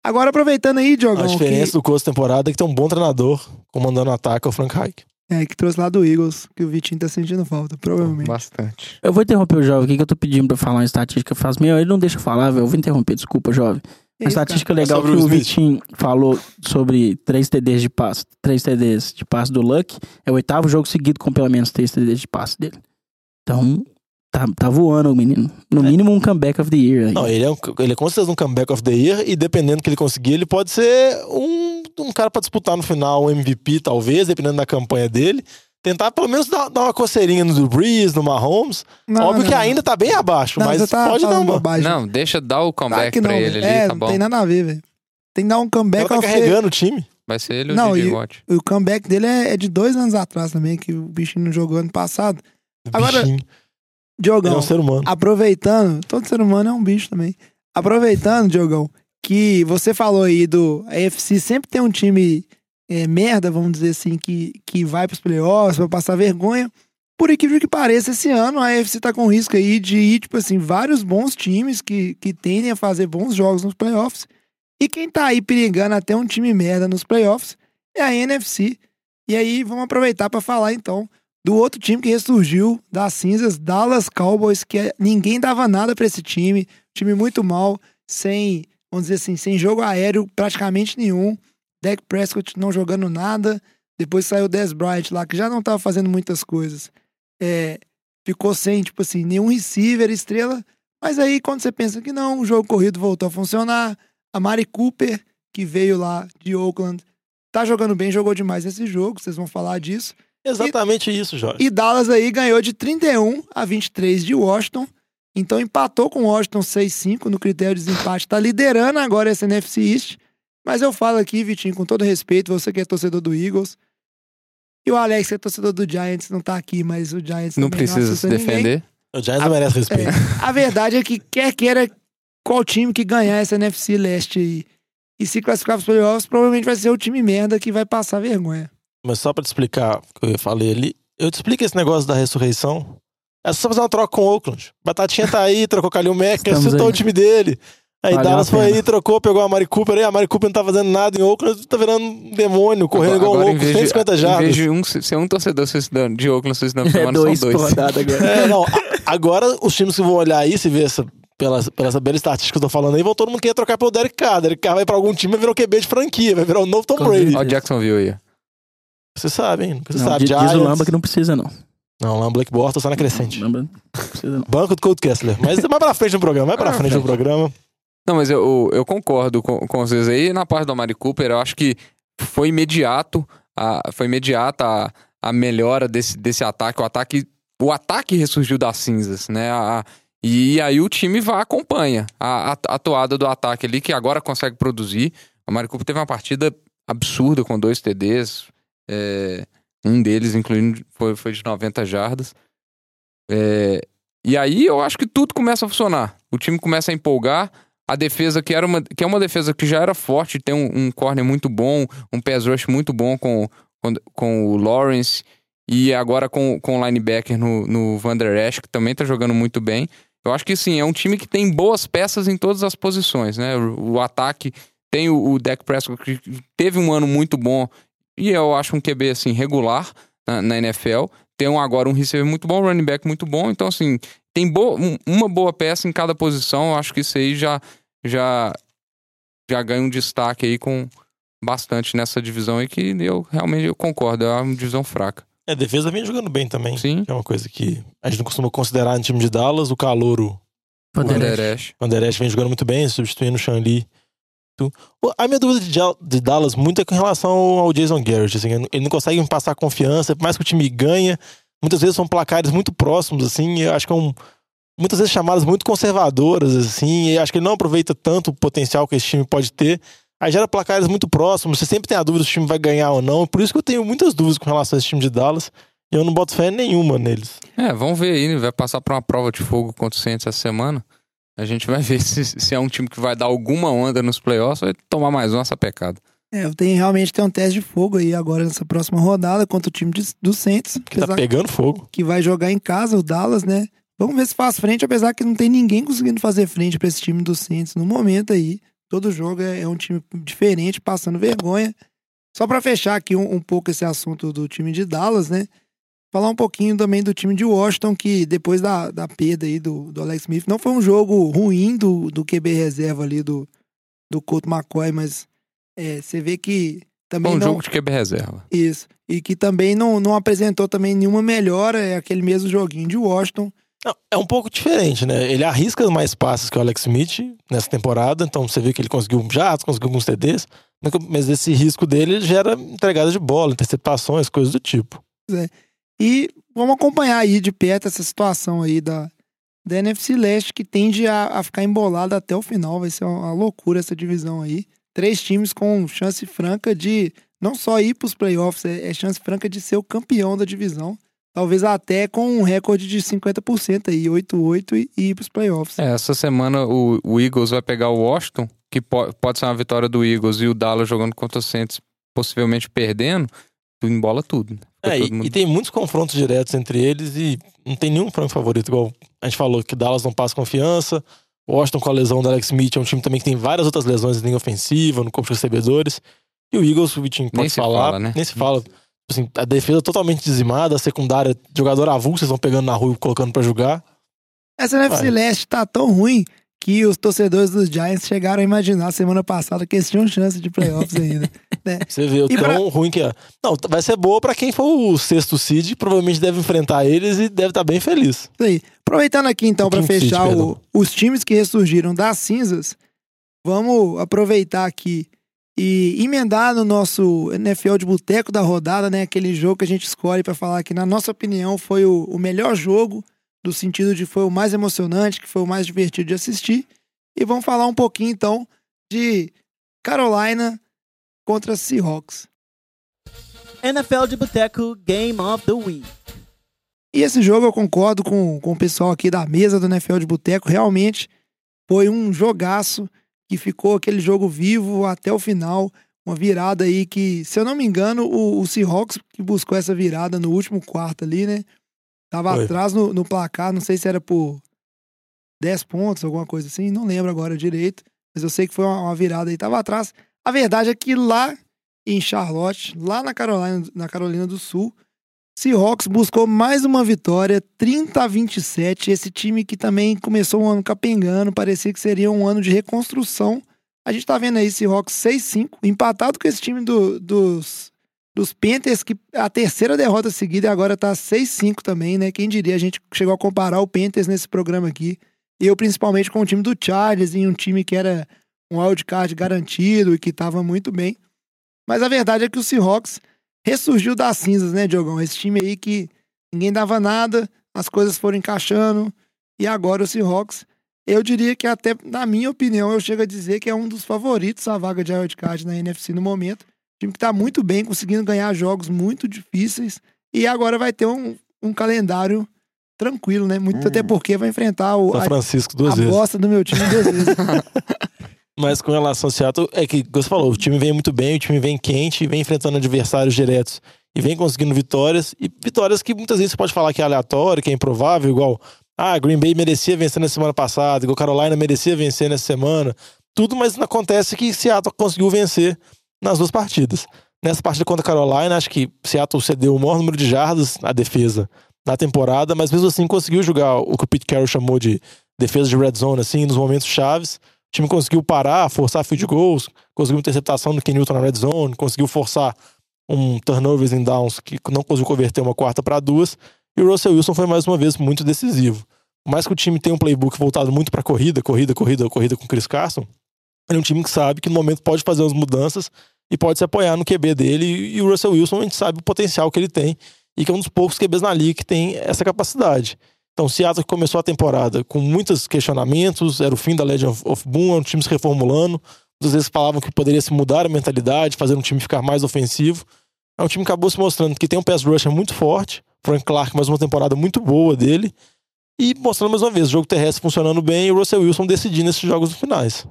Agora, aproveitando aí, Diogão, A diferença que, do curso temporada é que tem um bom treinador comandando o ataque, é o Frank Reich. é, que trouxe lá do Eagles, que o Vitinho tá sentindo falta, provavelmente. Bastante. Eu vou interromper o jovem aqui que eu tô pedindo pra falar uma estatística faz meio. Ele não deixa eu falar, velho. Eu vou interromper, desculpa, jovem. É A estatística É legal sobre que o. Vitinho falou sobre 3 TDs de passe, 3 TDs de passe do Luck, é o oitavo jogo seguido com pelo menos 3 TDs de passe dele. Então, tá, tá voando o menino. No mínimo um comeback of the year aí. Não, ele é, um, ele é com certeza um comeback of the year e dependendo do que ele conseguir, ele pode ser um, um cara pra disputar no final o MVP, talvez, dependendo da campanha dele. Tentar pelo menos dar, dar uma coceirinha no Brees, no Mahomes. Não, Óbvio não, que não. ainda tá bem abaixo, Não, mas tá pode dar uma. bobagem. Não, deixa dar o comeback não, pra ele ali, é, tá não bom. tem nada a ver, velho. Tem que dar um comeback tá of the- carregando o time. Vai ser ele ou Não, o DJ e- Watt. O comeback dele é, é de dois anos atrás também, que o bichinho não jogou ano passado. Agora, Bichinho. Ele é Diogão, um ser humano. aproveitando, todo ser humano é um bicho também. Aproveitando, Diogão, que você falou aí do AFC sempre tem um time é, merda, vamos dizer assim, que, que vai pros playoffs, vai passar vergonha. Por incrível que pareça, esse ano a AFC tá com risco aí de ir, tipo assim, vários bons times que, que tendem a fazer bons jogos nos playoffs. E quem tá aí perigando até um time merda nos playoffs é a NFC. E aí vamos aproveitar para falar então do outro time que ressurgiu das cinzas, Dallas Cowboys, que é- ninguém dava nada pra esse time, time muito mal, sem, vamos dizer assim, sem jogo aéreo praticamente nenhum. Dak Prescott não jogando nada, depois saiu o Dez Bryant lá, que já não tava fazendo muitas coisas. É, ficou sem, tipo assim, nenhum receiver, estrela. Mas aí, quando você pensa que não, o jogo corrido voltou a funcionar. A Mari Cooper, que veio lá de Oakland, tá jogando bem, jogou demais nesse jogo, vocês vão falar disso. Exatamente isso, Jorge. E Dallas aí ganhou de 31 a 23 de Washington. Então empatou com Washington 6-5 no critério de desempate. Tá liderando agora essa NFC East. Mas eu falo aqui, Vitinho, com todo respeito, você que é torcedor do Eagles. E o Alex, que é torcedor do Giants, não tá aqui, mas o Giants Não precisa se assusta ninguém. defender. O Giants não merece respeito. É, a verdade é que quer queira qual time que ganhar essa NFC Leste aí e se classificar para os playoffs, provavelmente vai ser o time merda que vai passar vergonha. Mas só pra te explicar o que eu falei ali, eu te explico esse negócio da ressurreição. É só fazer uma troca com o Oakland. Batatinha tá aí, trocou com o Kalil Mack, ressuscitou o time dele. Aí Valeu Dallas foi aí, trocou, pegou a Mari Cooper aí. A Mari Cooper não tá fazendo nada em Oakland, tá virando um demônio, correndo igual um Agora, louco, em vez de- 150 Em jardas. vez de um, ser um torcedor suicidando, de Oakland suicidando É dois são dois. agora. É, não. Agora os times que vão olhar aí, se ver essa, pela, pela essa bela estatística que eu tô falando aí, vão todo mundo querer trocar pelo Derek Carr. Derek Carr vai pra algum time, vai virar um QB de franquia, vai virar o novo Tom Brady. Ó, o Jacksonville aí. Você sabe, hein? Você Não, sabe. diz, diz o. Lamba que não precisa, não. Não, lá Black Bortles tá na crescente. Lamba não precisa, não. Banco do Cold Kessler. Mas vai pra frente no programa, vai pra pra frente no programa. Não, mas eu, eu concordo com, com vocês aí. Na parte do Amari Cooper, eu acho que foi imediato, a, foi imediata a, a melhora desse, desse ataque. O ataque. O ataque ressurgiu das cinzas, né? A- e aí o time vai acompanha a, a, toada do ataque ali, que agora consegue produzir. O Amari Cooper teve uma partida absurda com dois TDs. é, um deles, incluindo, foi, foi de 90 jardas. É, e aí eu acho que tudo começa a funcionar. O time começa a empolgar. A defesa, que, era uma, que é uma defesa que já era forte, tem um, um corner muito bom, um pass rush muito bom com, com, com o Lawrence. E agora com, com o linebacker no, no Van Der Esch, que também tá jogando muito bem. Eu acho que sim, é um time que tem boas peças em todas as posições, né? O, o ataque tem o, o Dak Prescott, que teve um ano muito bom, e eu acho um QB assim, regular na, na NFL. Tem um, agora um receiver muito bom, um running back muito bom. Então, assim, tem um- uma boa peça em cada posição. Eu acho que isso aí já, já, já ganha um destaque aí com bastante nessa divisão aí que eu realmente eu concordo, é uma divisão fraca. É, a defesa vem jogando bem também. Sim. Que é uma coisa que a gente não costuma considerar no time de Dallas. O Calouro, Van Poder- Der Esch. o Anderest vem jogando muito bem, substituindo o O- A minha dúvida de, Dallas muito é com relação ao Jason Garrett. Assim, ele não consegue me passar confiança, por mais que o time ganha. Muitas vezes são placares muito próximos, assim. e Eu acho que é um. Muitas vezes chamadas muito conservadoras, assim. E acho que ele não aproveita tanto o potencial que esse time pode ter. Aí gera placares muito próximos. Você sempre tem a dúvida se o time vai ganhar ou não. Por isso que eu tenho muitas dúvidas com relação a esse time de Dallas. E eu não boto fé nenhuma neles. É, vamos ver aí, vai passar por uma prova de fogo contra o Saints essa semana. A gente vai ver se, se é um time que vai dar alguma onda nos playoffs ou vai tomar mais uma sapecada. É, tem realmente tem um teste de fogo aí agora nessa próxima rodada contra o time de, do Saints. Que tá pegando fogo. Que vai jogar em casa, o Dallas, né? Vamos ver se faz frente, apesar que não tem ninguém conseguindo fazer frente para esse time do Saints no momento aí. Todo jogo é, é um time diferente, passando vergonha. Só para fechar aqui um, um, pouco esse assunto do time de Dallas, né? Falar um pouquinho também do time de Washington, que depois da, da perda aí do, do Alex Smith, não foi um jogo ruim do, do QB reserva ali do, do Colt McCoy, mas é, você vê que também Bom não... jogo de QB reserva. Isso. E que também não, não apresentou também nenhuma melhora, é aquele mesmo joguinho de Washington. Não, é um pouco diferente, né? Ele arrisca mais passes que o Alex Smith nessa temporada, então você vê que ele conseguiu jatos, conseguiu alguns TDs, mas esse risco dele gera entregada de bola, interceptações, coisas do tipo. É. E vamos acompanhar aí de perto essa situação aí da, da NFC Leste, que tende a, a ficar embolada até o final. Vai ser uma loucura essa divisão aí três times com chance franca de não só ir para os playoffs, é, é, chance franca de ser o campeão da divisão. Talvez até com um recorde de 50% aí, 8-8 e, e ir para os playoffs. É, essa semana o, o, Eagles vai pegar o Washington, que pode, pode ser uma vitória do Eagles, e o Dallas jogando contra o Saints, possivelmente perdendo, tu embola tudo. Né? É, e, mundo... e, tem muitos confrontos diretos entre eles e não tem nenhum franco favorito, igual a gente falou que Dallas não passa confiança, Washington com a lesão do Alex Smith é um time também que tem várias outras lesões em linha ofensiva, no corpo de recebedores. E o Eagles, o Vitinho pode nem falar, fala, né? nem se fala. Assim, a defesa totalmente dizimada, a secundária, jogador avulso, vocês vão pegando na rua e colocando para jogar. Essa NFC Leste tá tão ruim que os torcedores dos Giants chegaram a imaginar semana passada que eles tinham chance de playoffs ainda. Né? Você vê o tão pra... ruim que é. Não, vai ser boa para quem for o sexto seed, provavelmente deve enfrentar eles e deve estar tá bem feliz. Isso aí. Aproveitando aqui então para fechar seed, o, os times que ressurgiram das cinzas, vamos aproveitar aqui e emendar no nosso NFL de boteco da rodada, né? Aquele jogo que a gente escolhe para falar que, na nossa opinião, foi o, o melhor jogo do sentido de foi o mais emocionante, que foi o mais divertido de assistir. E vamos falar um pouquinho então de Carolina contra Seahawks. NFL de Boteco Game of the Week. E esse jogo eu concordo com, com o pessoal aqui da mesa do NFL de Boteco. Realmente foi um jogaço que ficou aquele jogo vivo até o final. Uma virada aí que, se eu não me engano, o, o Seahawks que buscou essa virada no último quarto ali, né? Tava Foi. atrás no, no, placar, não sei se era por 10 pontos, alguma coisa assim, não lembro agora direito, mas eu sei que foi uma, uma virada aí, tava atrás. A verdade é que lá em Charlotte, lá na Carolina, na Carolina do Sul, Seahawks buscou mais uma vitória, 30 a 27. Esse time que também começou um ano capengando, parecia que seria um ano de reconstrução. A gente tá vendo aí Seahawks 6-5, empatado com esse time do, dos dos Panthers, que a terceira derrota seguida agora tá 6-5 também, né? Quem diria, a gente chegou a comparar o Panthers nesse programa aqui. Eu, principalmente, com o time do Chargers, em um time que era um wildcard garantido e que tava muito bem. Mas a verdade é que o Seahawks ressurgiu das cinzas, né, Diogão? Esse time aí que ninguém dava nada, as coisas foram encaixando, e agora o Seahawks, eu diria que até, na minha opinião, eu chego a dizer que é um dos favoritos à vaga de wildcard na NFC no momento time que está muito bem, conseguindo ganhar jogos muito difíceis. E agora vai ter um, um calendário tranquilo, né? Muito hum. até porque vai enfrentar o São Francisco duas a, vezes. a bosta do meu time duas vezes. Mas com relação ao Seattle, é que você falou, o time vem muito bem, o time vem quente, vem enfrentando adversários diretos e vem conseguindo vitórias. E vitórias que muitas vezes você pode falar que é aleatório, que é improvável, igual ah, Green Bay merecia vencer na semana passada, igual Carolina merecia vencer nessa semana. Tudo, mas acontece que Seattle conseguiu vencer nas duas partidas. Nessa partida contra Carolina, acho que Seattle cedeu o maior número de jardas à defesa na temporada, mas mesmo assim conseguiu jogar o que o Pete Carroll chamou de defesa de red zone, assim, nos momentos chaves. Time conseguiu parar, forçar field goals, conseguiu interceptação do Ken Newton na red zone, conseguiu forçar um turnovers em downs que não conseguiu converter uma quarta para duas. E o Russell Wilson foi mais uma vez muito decisivo. Mais que o time tenha um playbook voltado muito para corrida, corrida, corrida, corrida com Chris Carson, ele é um time que sabe que no momento pode fazer as mudanças e pode se apoiar no QB dele. E o Russell Wilson, a gente sabe o potencial que ele tem e que é um dos poucos QBs na liga que tem essa capacidade. Então, Seattle começou a temporada com muitos questionamentos, era o fim da Legend of Boom, é um time se reformulando. Muitas vezes falavam que poderia se mudar a mentalidade, fazer um time ficar mais ofensivo. É um time que acabou se mostrando que tem um pass rusher muito forte. Frank Clark, mais uma temporada muito boa dele. E mostrando mais uma vez, o jogo terrestre funcionando bem e o Russell Wilson decidindo esses jogos finais.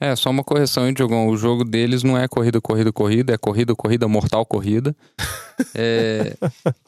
É, só uma correção, hein, Diogão? O jogo deles não é corrida, corrida, corrida, é corrida, corrida, mortal, corrida. É,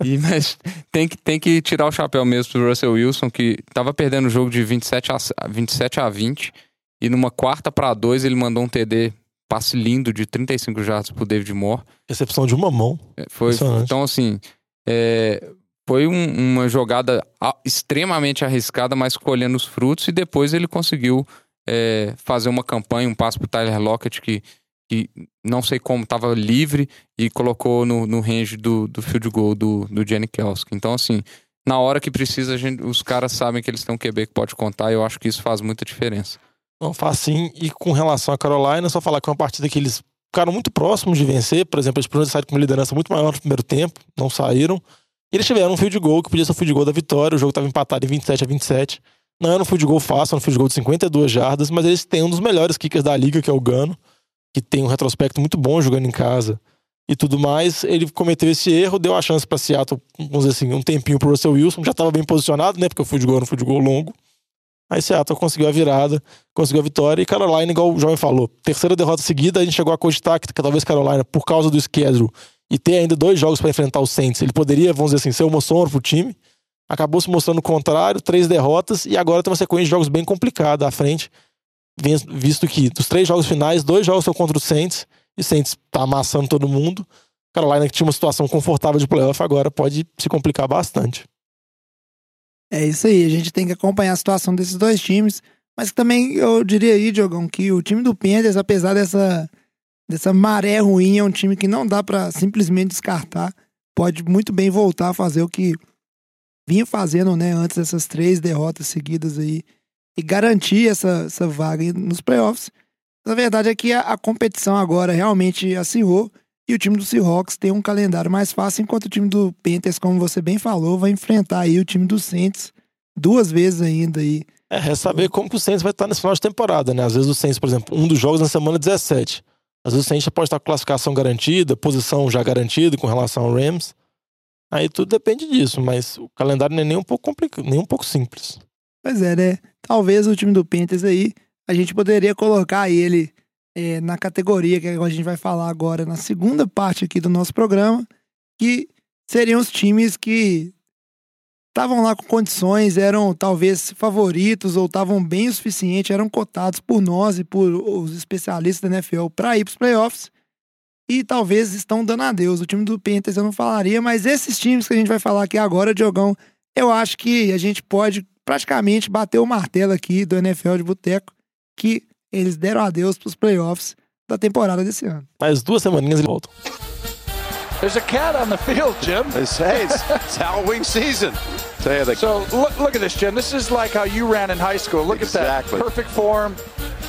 e, mas tem que, tem que tirar o chapéu mesmo pro Russell Wilson, que tava perdendo o jogo de 27 a, 27 a 20, e numa quarta para dois ele mandou um TD, passe lindo de 35 jardas pro David Moore. Recepção de uma mão. É, Foi, então, assim, é, foi um- uma jogada extremamente arriscada, mas colhendo os frutos, e depois ele conseguiu é, fazer uma campanha, um passo pro Tyler Lockett, que, que não sei como estava livre, e colocou no, no range do, do field goal do, do Jenny Kelski. Então, assim, na hora que precisa, gente- os caras sabem que eles têm um QB que pode contar, e eu acho que isso faz muita diferença. Não faz sim. E com relação à Carolina, só falar que é uma partida que eles ficaram muito próximos de vencer. Por exemplo, eles podiam sair com uma liderança muito maior no primeiro tempo, não saíram. E eles tiveram um field goal que podia ser o field goal da vitória. O jogo estava empatado em 27 a 27. Não era um field goal fácil, era um field goal de 52 jardas, mas eles têm um dos melhores kickers da liga, que é o Gano, que tem um retrospecto muito bom jogando em casa e tudo mais. Ele cometeu esse erro, deu a chance para Seattle, vamos dizer assim, um tempinho pro Russell Wilson, já estava bem posicionado, né? Porque o field goal era um field goal longo. Aí Seattle conseguiu a virada, conseguiu a vitória. E Carolina, igual o João falou, terceira derrota seguida, a gente chegou a cogitar que talvez Carolina, por causa do schedule e ter ainda dois jogos para enfrentar o Saints, ele poderia, vamos dizer assim, ser uma sombra pro time. Acabou se mostrando o contrário, três derrotas, e agora tem uma sequência de jogos bem complicada à frente, vis- visto que dos três jogos finais, dois jogos são contra o Saints, e o Saints tá amassando todo mundo. Carolina, que tinha uma situação confortável de playoff, agora pode se complicar bastante. É isso aí, a gente tem que acompanhar a situação desses dois times. Mas também eu diria aí, Diogão, que o time do Panthers, apesar dessa, dessa maré ruim, é um time que não dá pra simplesmente descartar. Pode muito bem voltar a fazer o que vinha fazendo, né, antes dessas três derrotas seguidas aí e garantir essa, essa vaga nos playoffs. A verdade é que a, a competição agora realmente acirrou e o time do Seahawks tem um calendário mais fácil, enquanto o time do Panthers, como você bem falou, vai enfrentar aí o time do Saints duas vezes ainda aí. É, é saber como que o Saints vai estar nesse final de temporada, né? Às vezes o Saints, por exemplo, um dos jogos na semana 17. Às vezes o Saints já pode estar com classificação garantida, posição já garantida com relação ao Rams. Aí tudo depende disso, mas o calendário não é nem um pouco complicado, nem um pouco simples. Pois é, né? Talvez o time do Panthers aí, a gente poderia colocar ele é, na categoria que a gente vai falar agora na segunda parte aqui do nosso programa, que seriam os times que estavam lá com condições, eram talvez favoritos ou estavam bem o suficiente, eram cotados por nós e por os especialistas da NFL para ir para os playoffs. E talvez estão dando adeus. O time do Panthers eu não falaria, mas esses times que a gente vai falar aqui agora, Diogão, eu acho que a gente pode praticamente bater o martelo aqui do NFL de Boteco, que eles deram adeus para os playoffs da temporada desse ano. Mais duas semaninhas eles voltam. There's a cat on the field, Jim. It's, hey, it's, it's Halloween season. So look, look at this, Jim. This is like how you ran in high school. Look Exactly. at that perfect form,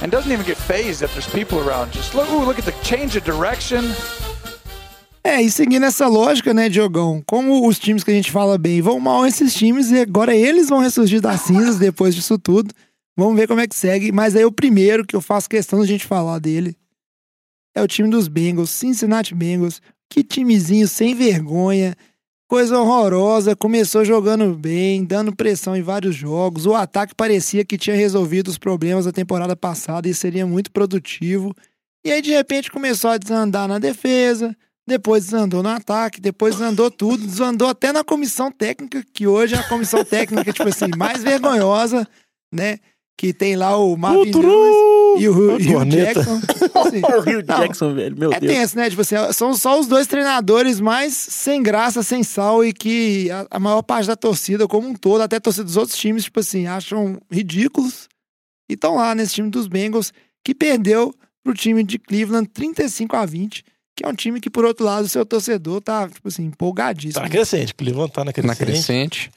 and doesn't even get phased if there's people around. Just look, ooh, look at the change of direction. É, e seguindo essa lógica, né, Diogão? Como os times que a gente fala bem vão mal esses times e agora eles vão ressurgir das cinzas depois disso tudo. Vamos ver como é que segue. Mas aí o primeiro que eu faço questão de a gente falar dele é o time dos Bengals, Cincinnati Bengals. Que timezinho sem vergonha, coisa horrorosa. Começou jogando bem, dando pressão em vários jogos. O ataque parecia que tinha resolvido os problemas da temporada passada e seria muito produtivo. E aí, de repente, começou a desandar na defesa, depois desandou no ataque, depois desandou tudo, desandou até na comissão técnica, que hoje é a comissão técnica, tipo assim, mais vergonhosa, né? Que tem lá o Marvin! Lewis e o Corneta. Jackson. Assim, O Rio Jackson, velho, meu é Deus. tenso, né? Tipo assim, são só os dois treinadores mais sem graça, sem sal e que a, a maior parte da torcida como um todo, até a torcida dos outros times, tipo assim, acham ridículos e estão lá nesse time dos Bengals que perdeu pro time de Cleveland 35 a 20, que é um time que, por outro lado, o seu torcedor tá, tipo assim, empolgadíssimo. Tá na crescente, Cleveland tá na crescente. Na crescente.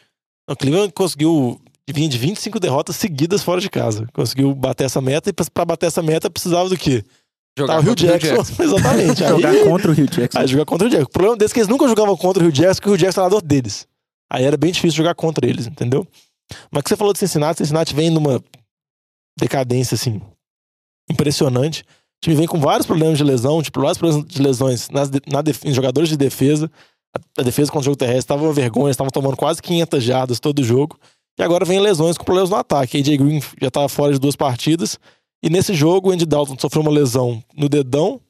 O Cleveland conseguiu vir de 25 derrotas seguidas fora de casa. Conseguiu bater essa meta e pra- pra bater essa meta precisava do quê? Jogar Tá, o Rio contra Jackson. Exatamente. Jogar Aí, contra o Rio Jackson. aí jogar contra o Jackson. O problema desse é que eles nunca jogavam contra o Rio Jackson, porque o Rio Jackson era treinador deles. Aí era bem difícil jogar contra eles, entendeu? Mas que você falou de Cincinnati, Cincinnati vem numa decadência, assim, impressionante. O time vem com vários problemas de lesão, tipo, vários problemas de lesões nas, de- na def- em jogadores de defesa. A, a defesa contra o jogo terrestre estava uma vergonha, estavam tomando quase 500 jardas todo jogo. E agora vem lesões com problemas no ataque. AJ Green já estava fora de duas partidas. E nesse jogo, o Andy Dalton sofreu uma lesão no dedão.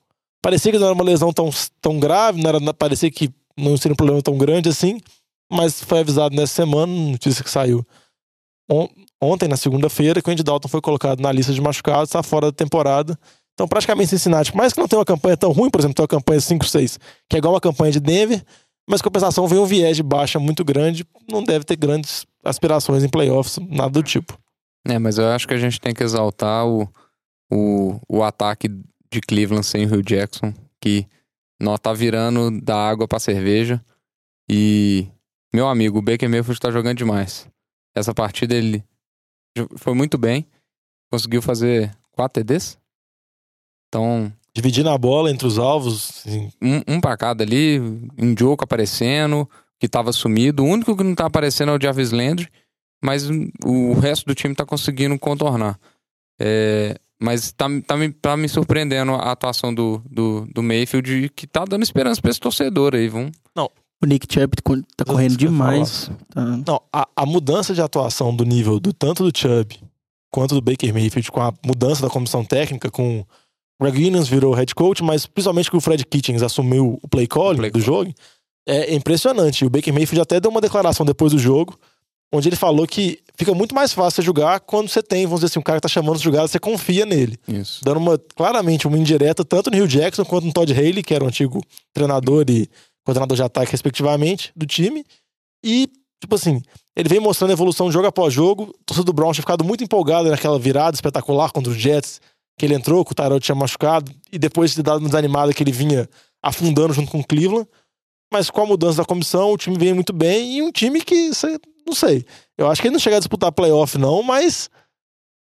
Parecia que não era uma lesão tão, tão grave, não era, parecia que não seria um problema tão grande assim. Mas foi avisado nessa semana, notícia que saiu on, ontem, na segunda-feira, que o Andy Dalton foi colocado na lista de machucados, está fora da temporada. Então, praticamente Cincinnati, mais que não tenha uma campanha tão ruim, por exemplo, tem uma campanha 5-6, que é igual uma campanha de Denver, mas compensação vem um viés de baixa muito grande, não deve ter grandes aspirações em playoffs, nada do tipo. É, mas eu acho que a gente tem que exaltar o, o, o ataque de Cleveland sem o Rio Jackson, que não tá virando da água pra cerveja. E meu amigo, o Baker Mayfield tá jogando demais. Essa partida ele foi muito bem. Conseguiu fazer quatro TDs. Então. Dividindo a bola entre os alvos. Assim. Um, um pra cada ali. Um Joke aparecendo, que tava sumido. O único que não tá aparecendo é o Jarvis Landry. Mas o resto do time tá conseguindo contornar. É, mas tá, tá, me, tá me surpreendendo a atuação do, do, do Mayfield, que tá dando esperança pra esse torcedor aí, vamos. Não, o Nick Chubb tá correndo demais. Tá... Não, a, a, mudança de atuação do nível do tanto do Chubb quanto do Baker Mayfield, com a mudança da comissão técnica, com Greg Williams virou head coach, mas principalmente que o Fred Kitchens assumiu o play calling play do call. jogo, é impressionante. O Baker Mayfield até deu uma declaração depois do jogo, onde ele falou que fica muito mais fácil jogar quando você tem, vamos dizer assim, um cara que tá chamando de jogada, você confia nele. Isso. Dando uma, claramente uma indireta, tanto no Rio Jackson quanto no Todd Haley, que era o antigo treinador e coordenador de ataque, respectivamente, do time. E, tipo assim, ele vem mostrando a evolução jogo após jogo. O torcedor do Brown tinha ficado muito empolgado naquela virada espetacular contra os Jets, que ele entrou, que o Tyrod tinha machucado, e depois de dado uma desanimada que ele vinha afundando junto com o Cleveland. Mas com a mudança da comissão, o time vem muito bem e um time que, não sei, eu acho que ele não chega a disputar playoff, não, mas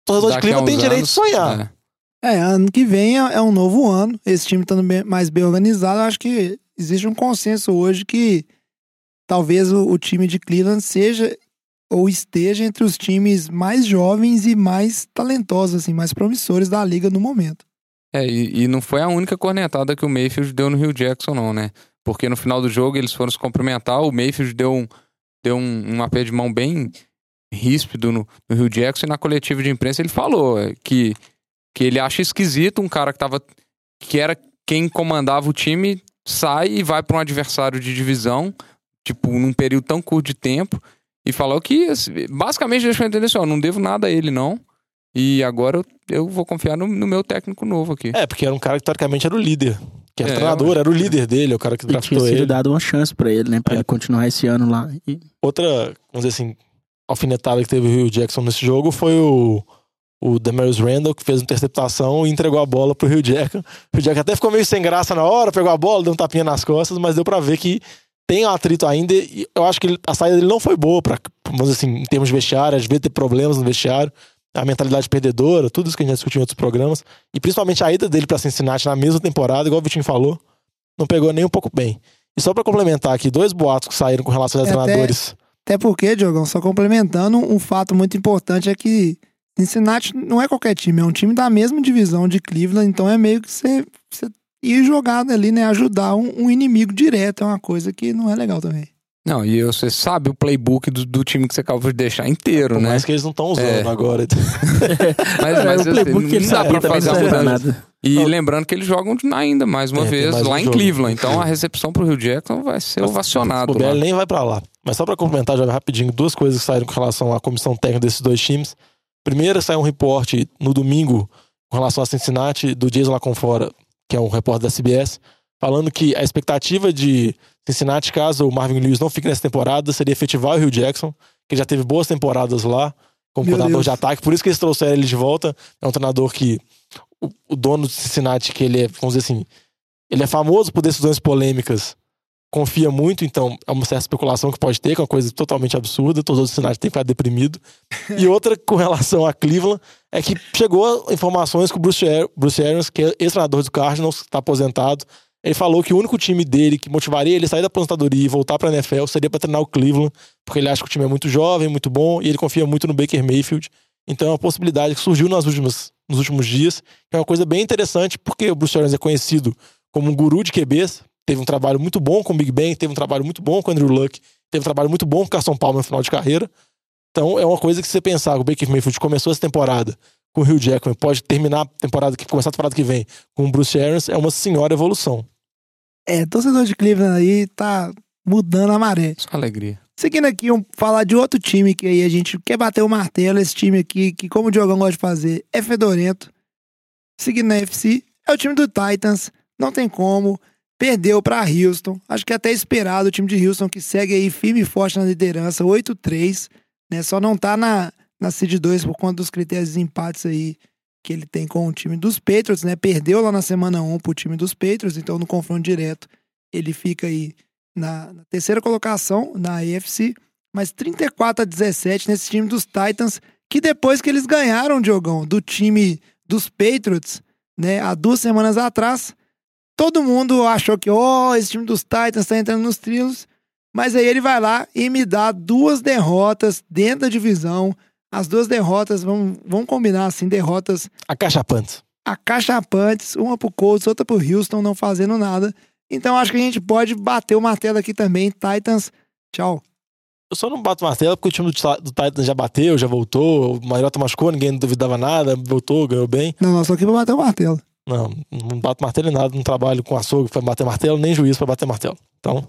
o torcedor de Cleveland tem direito anos, de sonhar. É. é. ano que vem é, é, um novo ano. Esse time estando bem, mais bem organizado, eu acho que existe um consenso hoje que talvez o, o, time de Cleveland seja ou esteja entre os times mais jovens e mais talentosos, assim, mais promissores da liga no momento. É, e, e não foi a única cornetada que o Mayfield deu no Rio Jackson, não, né? Porque no final do jogo eles foram se cumprimentar, o Mayfield deu um, deu um, um de mão bem ríspido no, no Rio Jackson e na coletiva de imprensa ele falou é, que, que ele acha esquisito um cara que tava. que era quem comandava o time sai e vai para um adversário de divisão, tipo, num período tão curto de tempo, e falou que, assim, basicamente, deixa eu entender assim, ó, não devo nada a ele, não. E agora eu, eu vou confiar no, no, meu técnico novo aqui. É, porque era um cara que teoricamente era o líder. Que era é, treinador, era o líder dele, o cara que draftou ele. tinha dado uma chance para ele, né? Pra é. ele continuar esse ano lá. E... Outra, vamos dizer assim, alfinetada que teve o Rio Jackson nesse jogo foi o o Demarius Randall, que fez uma interceptação e entregou a bola pro Rio Jack. O Rio Jack até ficou meio sem graça na hora, pegou a bola, deu um tapinha nas costas, mas deu para ver que tem atrito ainda e eu acho que ele, a saída dele não foi boa, pra, vamos assim, em termos de vestiário, às vezes ter problemas no vestiário, a mentalidade perdedora, tudo isso que a gente já discutiu em outros programas, e principalmente a ida dele para Cincinnati na mesma temporada, igual o Vitinho falou, não pegou nem um pouco bem. E só para complementar aqui, dois boatos que saíram com relação aos é treinadores. Até, até porque, Diogão, só complementando, um fato muito importante é que Cincinnati não é qualquer time, é um time da mesma divisão de Cleveland, então é meio que você, ir jogado ali, né? Ajudar um, um, inimigo direto é uma coisa que não é legal também. Não, e você sabe o playbook do, do time que você acabou de deixar inteiro, Por né? Mas que eles não estão usando é. agora. mas, mas é, o playbook que eles não dá pra fazer a mudança. E lembrando que eles jogam ainda mais uma é, vez mais lá um em jogo. Cleveland. Então a recepção pro Rio Jackson vai ser mas, ovacionado. O BL nem vai para lá. Mas só para complementar já rapidinho, duas coisas que saíram com relação à comissão técnica desses dois times. Primeiro saiu um reporte no domingo com relação a Cincinnati, do Jason Laconfora, que é um repórter da CBS, falando que a expectativa de Cincinnati, caso o Marvin Lewis não fique nessa temporada, seria efetivar o Rio Jackson, que já teve boas temporadas lá como Meu coordenador Deus. de ataque, por isso que eles trouxeram ele de volta. É um treinador que o, o dono de Cincinnati, que ele é, vamos dizer assim, ele é famoso por decisões polêmicas confia muito, então é uma certa especulação que pode ter, que é uma coisa totalmente absurda, todos os sinais têm que ficar deprimido. e outra com relação a Cleveland é que chegou informações que o Bruce, Bruce Arians, que é ex-treinador do Cardinals, está aposentado, ele falou que o único time dele que motivaria ele sair da aposentadoria e voltar para a NFL seria para treinar o Cleveland, porque ele acha que o time é muito jovem, muito bom, e ele confia muito no Baker Mayfield. Então é uma possibilidade que surgiu nas últimas, nos últimos dias, que é uma coisa bem interessante, porque o Bruce Arians é conhecido como um guru de QBs, teve um trabalho muito bom com o Big Ben, teve um trabalho muito bom com o Andrew Luck, teve um trabalho muito bom com o Carson Palmer no final de carreira. Então é uma coisa que se você pensar, que o Baker Mayfield começou essa temporada com o Hugh Jackman, pode terminar a temporada que começar a temporada que vem com o Bruce Arians, é uma senhora evolução. É, torcedor de Cleveland aí tá mudando a maré. Só alegria. Seguindo aqui, vamos falar de outro time que aí a gente quer bater o martelo. Esse time aqui, que como o Diogão gosta de fazer, é fedorento. Seguindo na FC, é o time do Titans. Não tem como. Perdeu pra Houston. Acho que é até esperado o time de Houston que segue aí firme e forte na liderança, 8-3. Né? Só não tá na, na Seed 2 por conta dos critérios de empates aí que ele tem com o time dos Patriots, né? Perdeu lá na semana 1 pro time dos Patriots, então no confronto direto ele fica aí na, na terceira colocação na AFC, mas 34 a 17 nesse time dos Titans, que depois que eles ganharam, Diogão, do time dos Patriots, né, há duas semanas atrás, todo mundo achou que, ó, oh, esse time dos Titans tá entrando nos trilhos, mas aí ele vai lá e me dá duas derrotas dentro da divisão. As duas derrotas, vamos, vamos combinar assim, derrotas Acachapantes. acachapantes, uma pro Colts, outra pro Houston, não fazendo nada. Então acho que a gente pode bater o martelo aqui também. Titans, tchau. Eu só não bato martelo porque o time do, Ti- do Titans já bateu, já voltou, o Mariota machucou, ninguém duvidava nada, voltou, ganhou bem. Não, nós estamos aqui pra bater o martelo. Não, não bato martelo em nada, não trabalho com açougue pra bater martelo, nem juiz pra bater martelo. Então.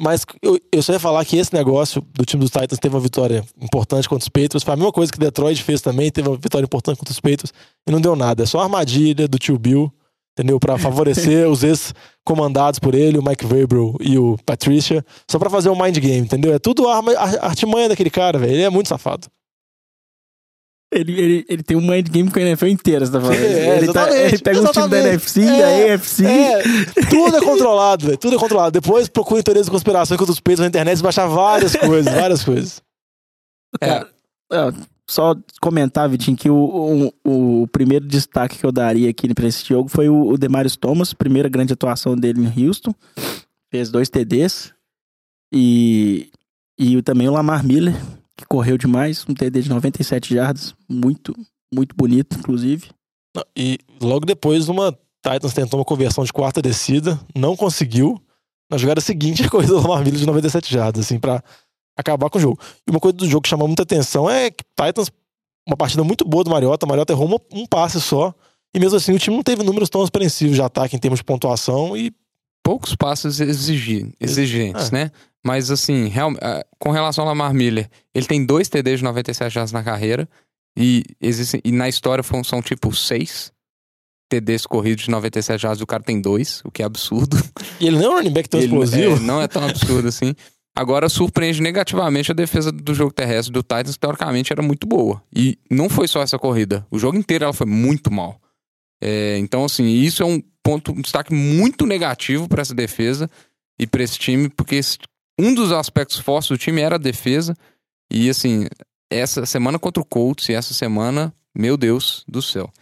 Mas eu, eu só ia falar que esse negócio do time dos Titans teve uma vitória importante contra os Patriots. Foi a mesma coisa que Detroit fez também, teve uma vitória importante contra os Patriots e não deu nada. É só armadilha do tio Bill, entendeu? Pra favorecer os ex-comandados por ele, o Mike Vrabel e o Patricia, só pra fazer um mind game, entendeu? É tudo arma, ar- artimanha daquele cara, velho. Ele é muito safado. Ele, ele, ele tem um mind game com a NFL inteira, você tá falando. É, ele, tá- ele pega um time da. NFC, É, da AFC. É, tudo é controlado, velho. Tudo é controlado. Depois procura teorias de conspiração contra os peitos na internet e achar várias coisas, várias coisas. É, Só comentar, Vitinho, que o, o, o primeiro destaque que eu daria aqui pra esse jogo foi o, o Demarius Thomas, primeira grande atuação dele em Houston. Fez dois TDs. E, e o- também o Lamar Miller, que correu demais, um TD de 97 jardas, muito, muito bonito, inclusive. E logo depois, uma Titans tentou uma conversão de quarta descida, não conseguiu. Na jogada seguinte, a corrida do Lamar Miller de 97 jardas, assim, pra acabar com o jogo. E uma coisa do jogo que chamou muita atenção é que Titans, uma partida muito boa do Mariota, o Mariota errou uma- um passe só. E mesmo assim, o time não teve números tão expressivos de ataque em termos de pontuação e poucos passos exigi- exigentes, É. né? Mas assim, real- ah, com relação ao Lamar Miller, ele tem dois TDs de 97 jardas na carreira e existem e na história foram- são tipo seis TDs corridos de 97 jardas, o cara tem dois, o que é absurdo. E ele não é um running back tão Ele- explosivo. é, não é tão absurdo assim. Agora surpreende negativamente a defesa do jogo terrestre do Titans, que teoricamente era muito boa. E não foi só essa corrida. O jogo inteiro ela foi muito mal. É, então, assim, isso é um ponto, um destaque muito negativo para essa defesa e para esse time, porque um dos aspectos fortes do time era a defesa. E, assim, essa semana contra o Colts e essa semana, meu Deus do céu.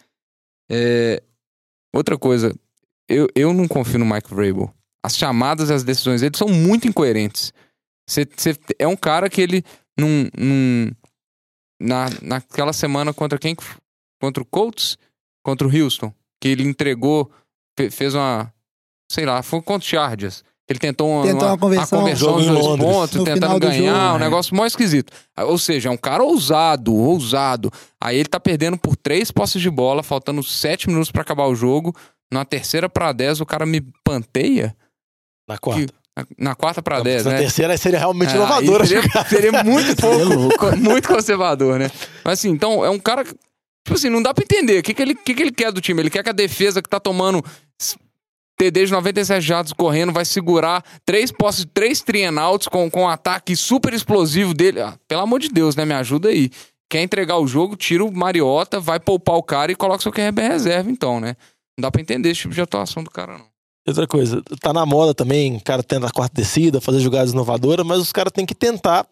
É, outra coisa, eu, eu não confio no Mike Vrabel. As chamadas e as decisões dele são muito incoerentes. Você, você- é um cara que ele num, num- na, naquela semana contra quem? Contra o Colts? Contra o Houston. Que ele entregou, fe- fez uma. Sei lá, foi contra o Chargers. Ele tentou uma, Tentou uma conversão. a conversão de dois Londres. pontos, No tentando ganhar, jogo, um né? negócio mó esquisito. Ou seja, é um cara ousado, ousado. Aí ele tá perdendo por três posses de bola, faltando sete minutos pra acabar o jogo. Na terceira pra dez, o cara me panteia. Na quarta. Na, na quarta pra Na dez, né? terceira seria realmente Ah, inovadora. aí Seria, seria muito pouco, Seria louco. co- muito conservador, né? Mas assim, então é um cara que, tipo assim, não dá pra entender. O que, que, ele, que, que ele quer do time? Ele quer que a defesa que tá tomando TD de 97 jatos correndo vai segurar três posses, três trienauts com, com um ataque super explosivo dele. Ah, pelo amor de Deus, né? Me ajuda aí. Quer entregar o jogo, tira o Mariota, vai poupar o cara e coloca seu QRB reserva, então, né? Não dá pra entender esse tipo de atuação do cara, não. Outra coisa, tá na moda também, cara tenta a quarta descida, fazer jogadas inovadoras, mas os caras têm que tentar.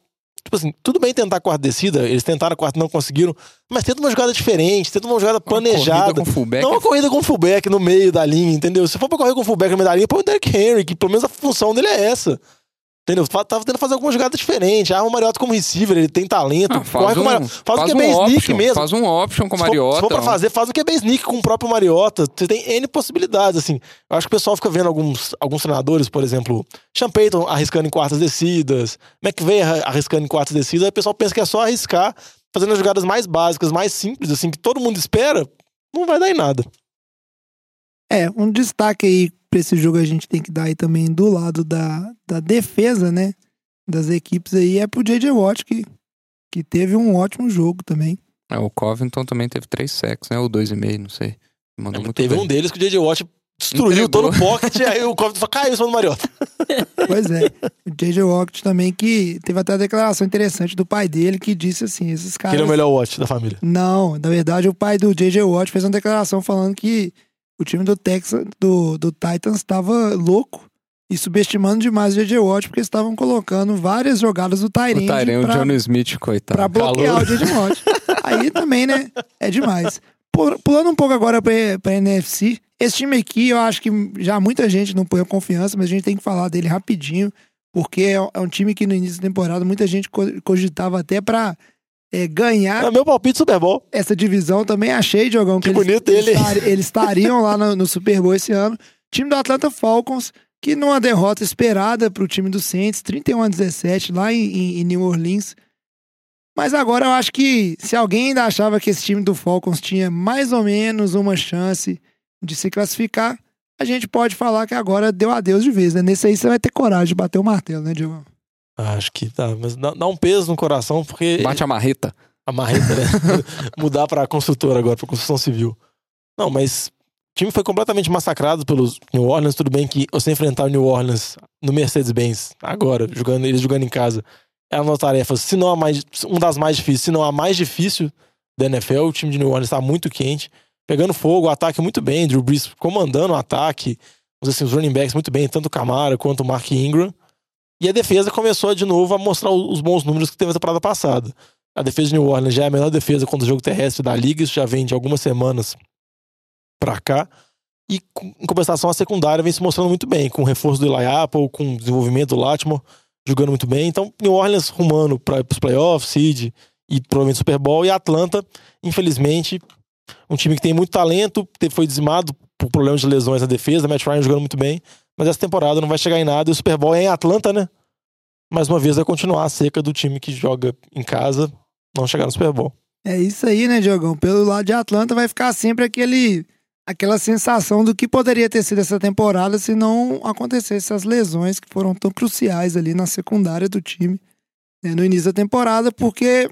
Tipo assim, tudo bem tentar a quarta descida, eles tentaram a quarta não conseguiram, mas tenta uma jogada diferente, tenta uma jogada Uma corrida planejada. com fullback não uma corrida com fullback no meio da linha, entendeu? Se for pra correr com fullback no meio da linha, põe o Derrick Henry, que pelo menos a função dele é essa. Entendeu? Tava tentando fazer alguma jogada diferente. Ah, o Mariota como receiver, ele tem talento. Ah, faz corre com o um- Mariota. Faz, faz o que é um bem sneak option, mesmo. Faz um option com o Se for- Mariota. Se for pra fazer, faz o que é bem sneak com o próprio Mariota. Você tem N possibilidades, assim. Eu acho que o pessoal fica vendo alguns, alguns treinadores, por exemplo, Sean Payton arriscando em quartas descidas, McVay arriscando em quartas descidas, aí o pessoal pensa que é só arriscar, fazendo as jogadas mais básicas, mais simples, assim, que todo mundo espera, não vai dar em nada. É, um destaque aí pra esse jogo a gente tem que dar aí também do lado da, da defesa, né? Das equipes aí é pro J.J. Watt, que, que teve um ótimo jogo também. É, o Covington também teve três sacks, né? Ou dois e meio, não sei. Mandou muito Teve bem. um deles que o J.J. Watt destruiu Entregou. todo o pocket, aí o Covington só caiu em cima do Mariota. Pois é. O J.J. Watt também que teve até uma declaração interessante do pai dele que disse assim, esses Que caras... ele é o melhor Watt da família. Não, na verdade o pai do J.J. Watt fez uma declaração falando que o time do Texas, do, do Titans estava louco e subestimando demais o J.J. Watt porque eles estavam colocando várias jogadas do O Tyrande Tyrene, o Johnny Smith, coitado. pra bloquear calor. o J.J. Watt. Aí também, né, é demais. Pu- Pulando um pouco agora pra, pra NFC, esse time aqui eu acho que já muita gente não põe a confiança, mas a gente tem que falar dele rapidinho, porque é é um time que no início da temporada muita gente co- cogitava até pra é, ganhar É meu palpite Super Bowl. essa divisão também achei, Diogão, que, Que eles, bonito eles ele. estari- eles estariam lá no, no Super Bowl esse ano. Time do Atlanta Falcons, que numa derrota esperada para o time do Saints, 31 a 17, lá em, em- em New Orleans. Mas agora eu acho que se alguém ainda achava que esse time do Falcons tinha mais ou menos uma chance de se classificar, a gente pode falar que agora deu adeus de vez, né? Nesse aí você vai ter coragem de bater o martelo, né, Diogão? Acho que tá, mas dá, dá um peso no coração, porque Bate a marreta. a marreta, né? Mudar pra construtora agora, pra construção civil. Não, mas o time foi completamente massacrado pelos New Orleans. Tudo bem que você enfrentar o New Orleans no Mercedes-Benz, agora, jogando, eles jogando em casa, é uma tarefa, se não a mais, um das mais difíceis, se não a mais difícil da NFL. O time de New Orleans está muito quente, pegando fogo, o ataque muito bem, Drew Brees comandando o ataque, dizer assim, os running backs muito bem, tanto o Camara quanto o Mark Ingram. E a defesa começou de novo a mostrar os bons números que teve na temporada passada. A defesa de New Orleans já é a melhor defesa contra o jogo terrestre da liga, isso já vem de algumas semanas pra cá. E em compensação, a secundária vem se mostrando muito bem, com o reforço do Eli Apple, com o desenvolvimento do Latimore, jogando muito bem. Então, New Orleans rumando para os playoffs, seed e provavelmente Super Bowl. E Atlanta, infelizmente, um time que tem muito talento, foi dizimado por problemas de lesões na defesa, Matt Ryan jogando muito bem, mas essa temporada não vai chegar em nada. E o Super Bowl é em Atlanta, né? Mais uma vez vai continuar a seca do time que joga em casa, não chegar no Super Bowl. É isso aí, né, Diogão? Pelo lado de Atlanta vai ficar sempre aquele, aquela sensação do que poderia ter sido essa temporada se não acontecesse as lesões que foram tão cruciais ali na secundária do time né, no início da temporada, porque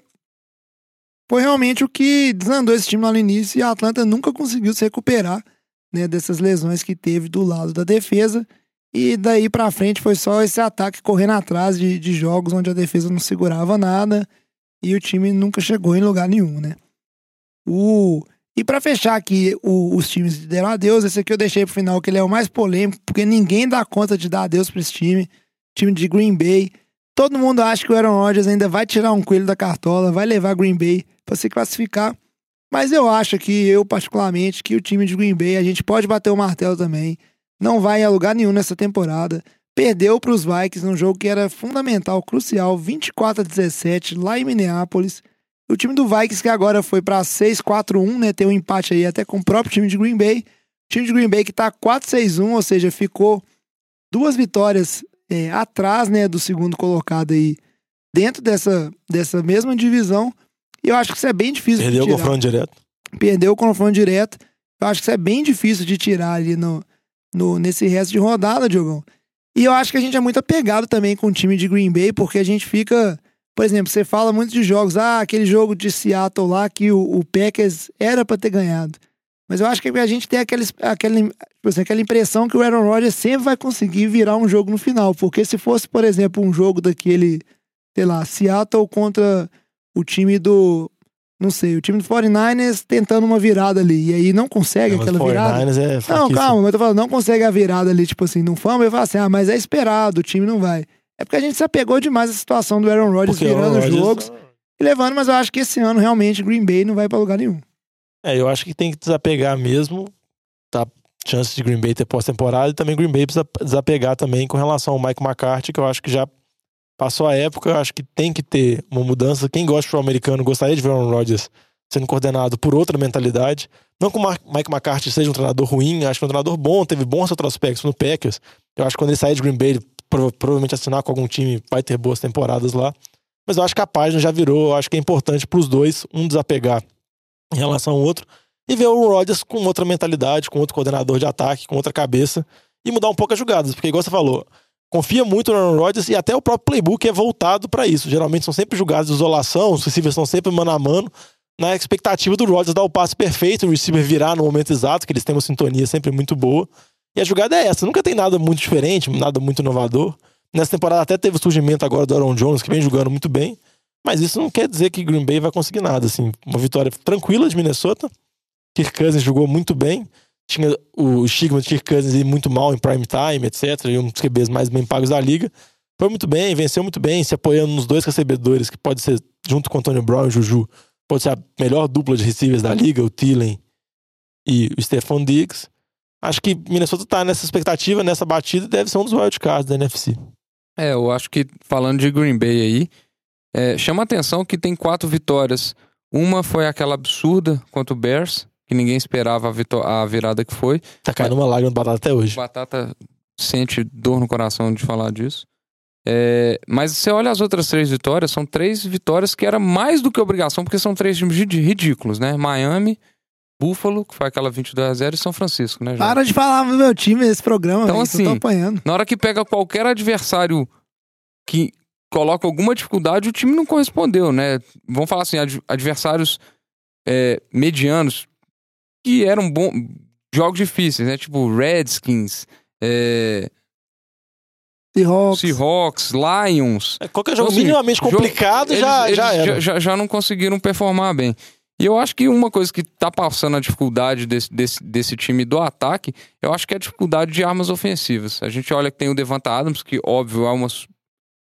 foi realmente o que desandou esse time lá no início e a Atlanta nunca conseguiu se recuperar né, dessas lesões que teve do lado da defesa. E daí pra frente foi só esse ataque correndo atrás de, de jogos onde a defesa não segurava nada e o time nunca chegou em lugar nenhum, né? O... E pra fechar aqui o- os times que deram adeus, esse aqui eu deixei pro final, que ele é o mais polêmico, porque ninguém dá conta de dar adeus pra esse time. Time de Green Bay. Todo mundo acha que o Aaron Rodgers ainda vai tirar um coelho da cartola, vai levar Green Bay pra se classificar. Mas eu acho que, eu particularmente, que o time de Green Bay, a gente pode bater o martelo também. Não vai a lugar nenhum nessa temporada. Perdeu para os Vikings num jogo que era fundamental, crucial, 24 a 17, lá em Minneapolis. O time do Vikings que agora foi para 6-4-1, né? Tem um empate aí até com o próprio time de Green Bay. O time de Green Bay que tá 4-6-1, ou seja, ficou duas vitórias é, atrás, né, do segundo colocado aí dentro dessa, dessa mesma divisão. E eu acho que isso é bem difícil Perdeu o confronto direto. perdeu o confronto direto. Eu acho que isso é bem difícil de tirar ali no, no, nesse resto de rodada, Diogão. E eu acho que a gente é muito apegado também com o time de Green Bay, porque a gente fica. Por exemplo, você fala muito de jogos, ah, aquele jogo de Seattle lá que o, o Packers era pra ter ganhado. Mas eu acho que a gente tem aquela, aquela, tipo assim, aquela impressão que o Aaron Rodgers sempre vai conseguir virar um jogo no final. Porque se fosse, por exemplo, um jogo daquele, sei lá, Seattle contra o time do. Não sei, o time do 49ers tentando uma virada ali. E aí não consegue Mas aquela virada. 49ers é Não, calma, mas eu tô falando, não consegue a virada ali, tipo assim, não fama, eu falo assim, ah, mas é esperado, o time não vai. É porque a gente se apegou demais à situação do Aaron Rodgers Porque virando Rodgers- jogos e levando, mas eu acho que esse ano realmente Green Bay não vai pra lugar nenhum. É, eu acho que tem que desapegar mesmo. Tá? Chance de Green Bay ter pós-temporada e também Green Bay precisa desapegar também com relação ao Mike McCarthy, que eu acho que já Passou a época, acho que tem que ter uma mudança. Quem gosta de futebol americano gostaria de ver o Aaron Rodgers sendo coordenado por outra mentalidade. Não que o Mike McCarthy seja um treinador ruim, acho que é um treinador bom, teve bons retrospectos no Packers. Eu acho que quando ele sair de Green Bay, ele prova- provavelmente assinar com algum time, vai ter boas temporadas lá. Mas eu acho que a página já virou, eu acho que é importante para os dois, um desapegar em relação ao outro e ver o Rodgers com outra mentalidade, com outro coordenador de ataque, com outra cabeça e mudar um pouco as jogadas, porque igual você falou, confia muito no Aaron Rodgers e até o próprio playbook é voltado para isso. Geralmente são sempre jogadas de isolação, os receivers são sempre mano a mano, na expectativa do Rodgers dar o passe perfeito, o receiver virar no momento exato, que eles têm uma sintonia sempre muito boa. E a jogada é essa, nunca tem nada muito diferente, nada muito inovador. Nessa temporada até teve o surgimento agora do Aaron Jones, que vem jogando muito bem, mas isso não quer dizer que Green Bay vai conseguir nada, assim. Uma vitória tranquila de Minnesota. Kirk Cousins jogou muito bem. Tinha o estigma de Kirk Cousins muito mal em prime time, etc. E um dos QBs mais bem pagos da liga. Foi muito bem, venceu muito bem, se apoiando nos dois recebedores, que pode ser, junto com o Antonio Brown e Juju, pode ser a melhor dupla de receivers da liga, o Thielen e o Stephon Diggs. Acho que Minnesota tá nessa expectativa, nessa batida, deve ser um dos wildcards da NFC. É, eu acho que falando de Green Bay aí, é, chama atenção que tem quatro vitórias. Uma foi aquela absurda contra o Bears, que ninguém esperava a, vitó- a virada que foi. Tá caindo uma lágrima de batata até hoje. O Batata sente dor no coração de falar disso. É, mas você olha as outras três vitórias, são três vitórias que era mais do que obrigação, porque são três times rid- ridículos, né? Miami, Buffalo, que foi aquela 22 a 0 e São Francisco, né? Jorge? Para de falar no meu time nesse programa, Então, que eu tô assim, apanhando. Na hora que pega qualquer adversário que coloca alguma dificuldade, o time não correspondeu, né? Vamos falar assim, ad- adversários é, medianos que eram bom, jogos difíceis, né? Tipo Redskins, é, Seahawks. Seahawks, Lions. É, Qualquer jogo Então, assim, minimamente jogo- complicado já, eles- já eles era. Já, já não conseguiram performar bem. E eu acho que uma coisa que tá passando a dificuldade desse, desse, desse time do ataque, eu acho que é a dificuldade de armas ofensivas. A gente olha que tem o Devonta Adams, que óbvio é uma,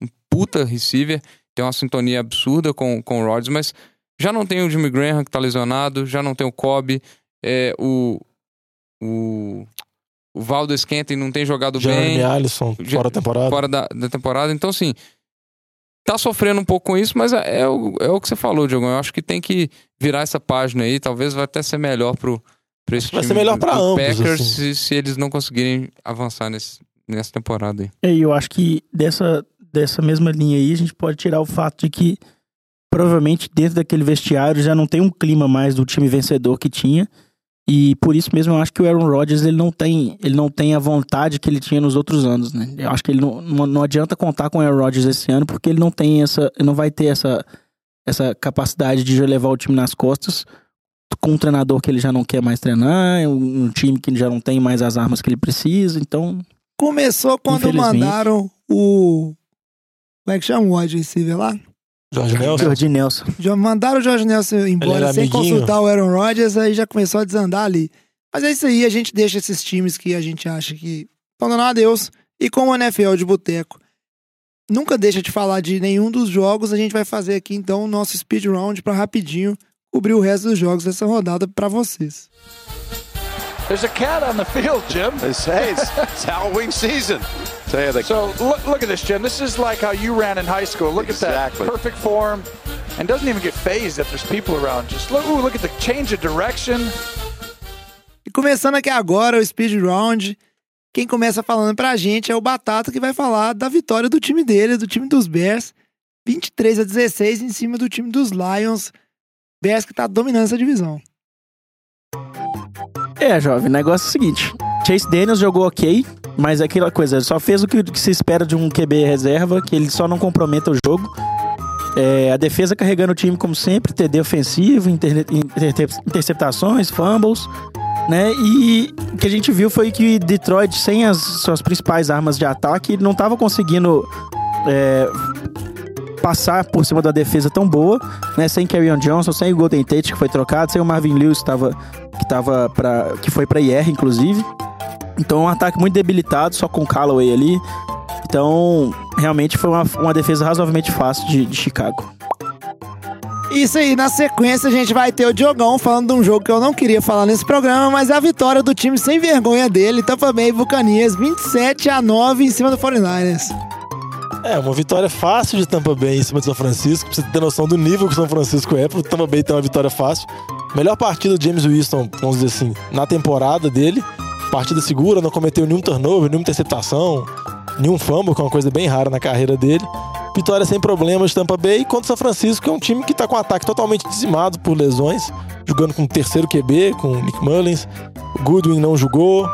um puta receiver, tem uma sintonia absurda com, com o Rodgers, mas já não tem o Jimmy Graham que tá lesionado, já não tem o Kobe, é, o, o, o Valdez Scantling não tem jogado Jeremy bem Alisson, fora a temporada. fora da, da temporada. Então, assim, tá sofrendo um pouco com isso, mas é, é o, é o que você falou, Diogo. Eu acho que tem que virar essa página aí. Talvez vai até ser melhor pro, pro esse Vai time ser melhor do ambos, Packers assim. se, se eles não conseguirem avançar nesse, nessa temporada aí. E eu acho que dessa, dessa mesma linha aí, a gente pode tirar o fato de que provavelmente dentro daquele vestiário já não tem um clima mais do time vencedor que tinha. E por isso mesmo eu acho que o Aaron Rodgers ele não tem, ele não tem a vontade que ele tinha nos outros anos, né? Eu acho que ele não, não, não adianta contar com o Aaron Rodgers esse ano porque ele não tem essa, ele não vai ter essa, essa capacidade de já levar o time nas costas com um treinador que ele já não quer mais treinar, um, um time que já não tem mais as armas que ele precisa, então Começou quando mandaram o. Como é que chama o wide receiver lá? Jorge Nelson. Jordi Nelson. Já mandaram o Jorge Nelson embora sem amiguinho. consultar o Aaron Rodgers, aí já começou a desandar ali. Mas é isso aí, a gente deixa esses times que a gente acha que estão dando adeus. E como o NFL de boteco nunca deixa de falar de nenhum dos jogos, a gente vai fazer aqui então o nosso speed round pra rapidinho cobrir o resto dos jogos dessa rodada pra vocês. There's a cat on the field, Jim. They say it's, it's Halloween season. Tell you the So look, look at this, Jim. This is like how you ran in high school. Look at Exactly. that perfect form, and doesn't even get phased if there's people around. Just look, ooh, look at the change of direction. E começando aqui agora o speed round, quem começa falando pra gente é o Batata que vai falar da vitória do time dele, do time dos Bears, 23 a 16 em cima do time dos Lions. Bears que tá dominando essa divisão. É, jovem, o negócio é o seguinte: Chase Daniels jogou ok, mas é aquela coisa, ele só fez o que, que se espera de um QB reserva, que ele só não comprometa o jogo. É, a defesa carregando o time como sempre, TD ofensivo, inter- inter- interceptações, fumbles, né? E o que a gente viu foi que Detroit, sem as suas principais armas de ataque, não estava conseguindo é, passar por cima da defesa tão boa, né? Sem Carrion Johnson, sem o Golden Tate que foi trocado, sem o Marvin Lewis que tava, que tava para que foi para IR inclusive. Então um ataque muito debilitado, só com o Callaway ali. Então, realmente foi uma, uma defesa razoavelmente fácil de, de Chicago. Isso aí, na sequência a gente vai ter o Diogão falando de um jogo que eu não queria falar nesse programa, mas é a vitória do time sem vergonha dele, Tampa Bay Buccaneers, 27 a 9 em cima do 49ers. É, uma vitória fácil de Tampa Bay em cima de São Francisco. Pra você ter noção do nível que o São Francisco é, pro Tampa Bay ter uma vitória fácil. Melhor partida do James Winston, vamos dizer assim, na temporada dele. Partida segura, não cometeu nenhum turnover, nenhuma interceptação, nenhum fumble, que é uma coisa bem rara na carreira dele. Vitória sem problemas de Tampa Bay contra São Francisco, que é um time que tá com um ataque totalmente dizimado por lesões, jogando com o terceiro QB, com o Nick Mullins. O Goodwin não jogou.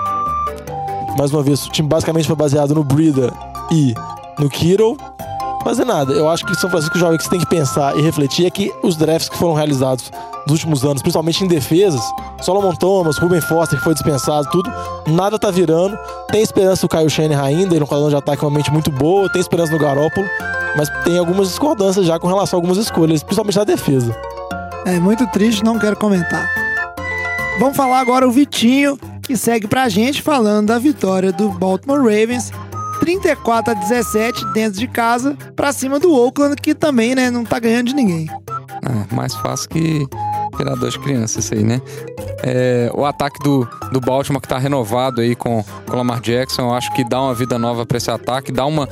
Mais uma vez, o time basicamente foi baseado no Breeder e no Kittle. Fazer nada. Eu acho que São Francisco jovem que você tem que pensar e refletir é que os drafts que foram realizados nos últimos anos, principalmente em defesas, Solomon Thomas, Ruben Foster, que foi dispensado, tudo, nada tá virando. Tem esperança do Kyle Shanahan ainda, ele é um quadrão de ataque realmente muito boa, tem esperança no Garópolo, mas tem algumas discordâncias já com relação a algumas escolhas, principalmente na defesa. É muito triste, não quero comentar. Vamos falar agora o Vitinho, que segue pra gente falando da vitória do Baltimore Ravens 34 a 17 dentro de casa pra cima do Oakland, que também, né, não tá ganhando de ninguém. É, mais fácil que criador de criança isso aí, né? É, o ataque do, do Baltimore que tá renovado aí com, o Lamar Jackson, eu acho que dá uma vida nova para esse ataque, dá uma,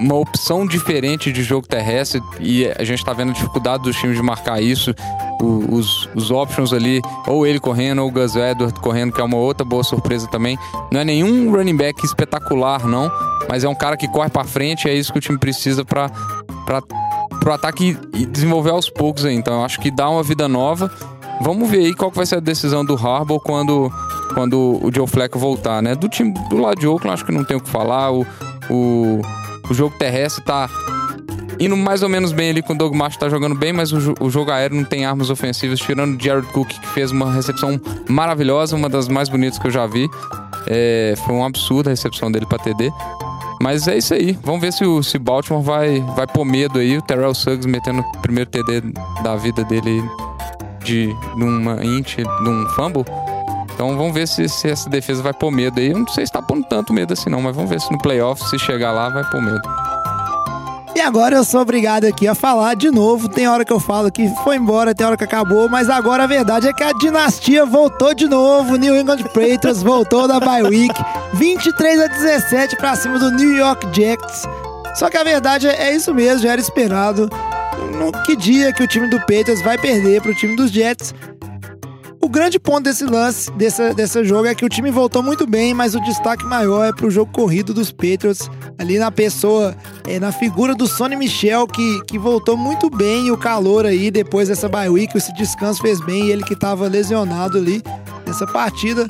uma opção diferente de jogo terrestre e a gente tá vendo a dificuldade dos times de marcar isso. Os, os options ali, ou ele correndo, ou o Gus Edwards correndo, que é uma outra boa surpresa também. Não é nenhum running back espetacular, não, mas é um cara que corre para frente, é isso que o time precisa para pro ataque e desenvolver aos poucos aí. Então eu acho que dá uma vida nova. Vamos ver aí qual vai ser a decisão do Harbaugh quando, quando o Joe Flacco voltar, né? Do time do lado de Oakland, acho que não tem o que falar. O, o, o jogo terrestre tá indo mais ou menos bem ali com o Doug Martin tá jogando bem, mas o, o, jogo aéreo não tem armas ofensivas, tirando o Jared Cook, que fez uma recepção maravilhosa, uma das mais bonitas que eu já vi. É, foi um absurdo a recepção dele para TD. Mas é isso aí. Vamos ver se o se Baltimore vai, vai pôr medo aí. O Terrell Suggs metendo o primeiro TD da vida dele de numa int, num fumble. Então vamos ver se, se essa defesa vai pôr medo aí. Eu não sei se tá pondo tanto medo assim não, mas vamos ver se no playoff, se chegar lá, vai pôr medo. E agora eu sou obrigado aqui a falar de novo. Tem hora que eu falo que foi embora, tem hora que acabou, mas agora a verdade é que a dinastia voltou de novo. New England Patriots voltou da bye week, 23 a 17 para cima do New York Jets. Só que a verdade é isso mesmo, já era esperado. No que dia que o time do Patriots vai perder para o time dos Jets? O grande ponto desse lance, desse, desse jogo, é que o time voltou muito bem, mas o destaque maior é pro jogo corrido dos Patriots. Ali na pessoa, é, na figura do Sonny Michel, que, que voltou muito bem o calor aí depois dessa bye week. Esse descanso fez bem, ele que tava lesionado ali nessa partida.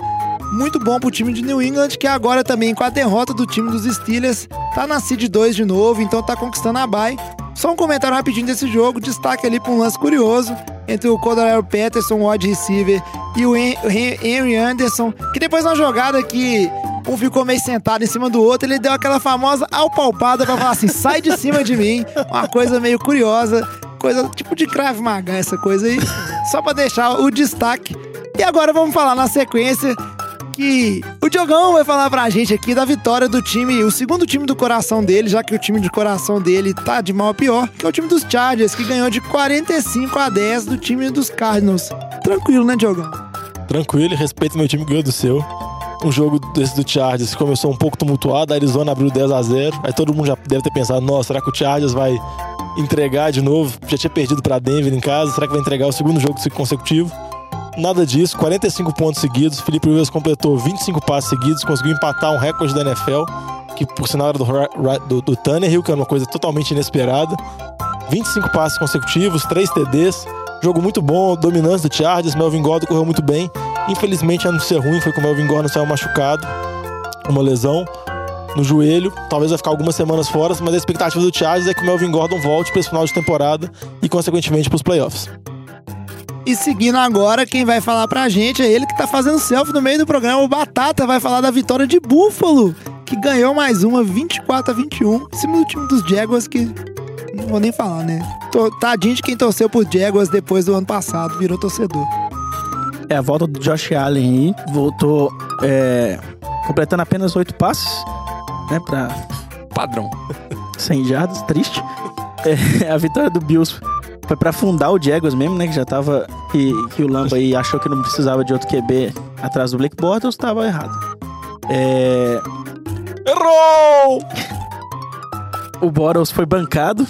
Muito bom pro time de New England, que agora também com a derrota do time dos Steelers, tá na seed 2 de novo, então tá conquistando a bye. Só um comentário rapidinho desse jogo, destaque ali para um lance curioso entre o Cordero Peterson, o wide receiver, e o Henry Anderson, que depois de uma jogada que um ficou meio sentado em cima do outro, ele deu aquela famosa alpalpada para falar assim, sai de cima de mim. Uma coisa meio curiosa, coisa tipo de Krav Maga, essa coisa aí, só para deixar o destaque. E agora vamos falar na sequência que o Diogão vai falar pra gente aqui da vitória do time, o segundo time do coração dele, já que o time de coração dele tá de mal a pior, que é o time dos Chargers, que ganhou de 45 a 10 do time dos Cardinals. Tranquilo, né, Diogão? Tranquilo, respeito meu time ganhou do seu. Um jogo desse do Chargers começou um pouco tumultuado, a Arizona abriu 10 a 0 Aí todo mundo já deve ter pensado, nossa, será que o Chargers vai entregar de novo? Já tinha perdido para Denver em casa, será que vai entregar o segundo jogo consecutivo? Nada disso, 45 pontos seguidos. Felipe Rivers completou 25 passes seguidos, conseguiu empatar um recorde da NFL, que por sinal era do, do, do Tannehill, que era uma coisa totalmente inesperada. 25 passes consecutivos, 3 TDs. Jogo muito bom, dominância do Chargers. Melvin Gordon correu muito bem. Infelizmente, a não ser ruim, foi que o Melvin Gordon saiu machucado, uma lesão no joelho. Talvez vai ficar algumas semanas fora, mas a expectativa do Chargers é que o Melvin Gordon volte para esse final de temporada e, consequentemente, para os playoffs. E seguindo agora, quem vai falar pra gente é ele que tá fazendo selfie no meio do programa. O Batata vai falar da vitória de Buffalo, que ganhou mais uma, 24 a 21, em cima do time dos Jaguars, que não vou nem falar, né? Tadinho de quem torceu pro Jaguars depois do ano passado, virou torcedor. É a volta do Josh Allen aí, voltou é, completando apenas oito passes, né, pra... Padrão. 100 jardas, triste. É, a vitória do Bills foi pra fundar o Jaguars mesmo, né? Que já tava. Que, que o Lampa aí achou que não precisava de outro QB atrás do Blake Bortles, tava errado. É. Errou! o Boros foi bancado.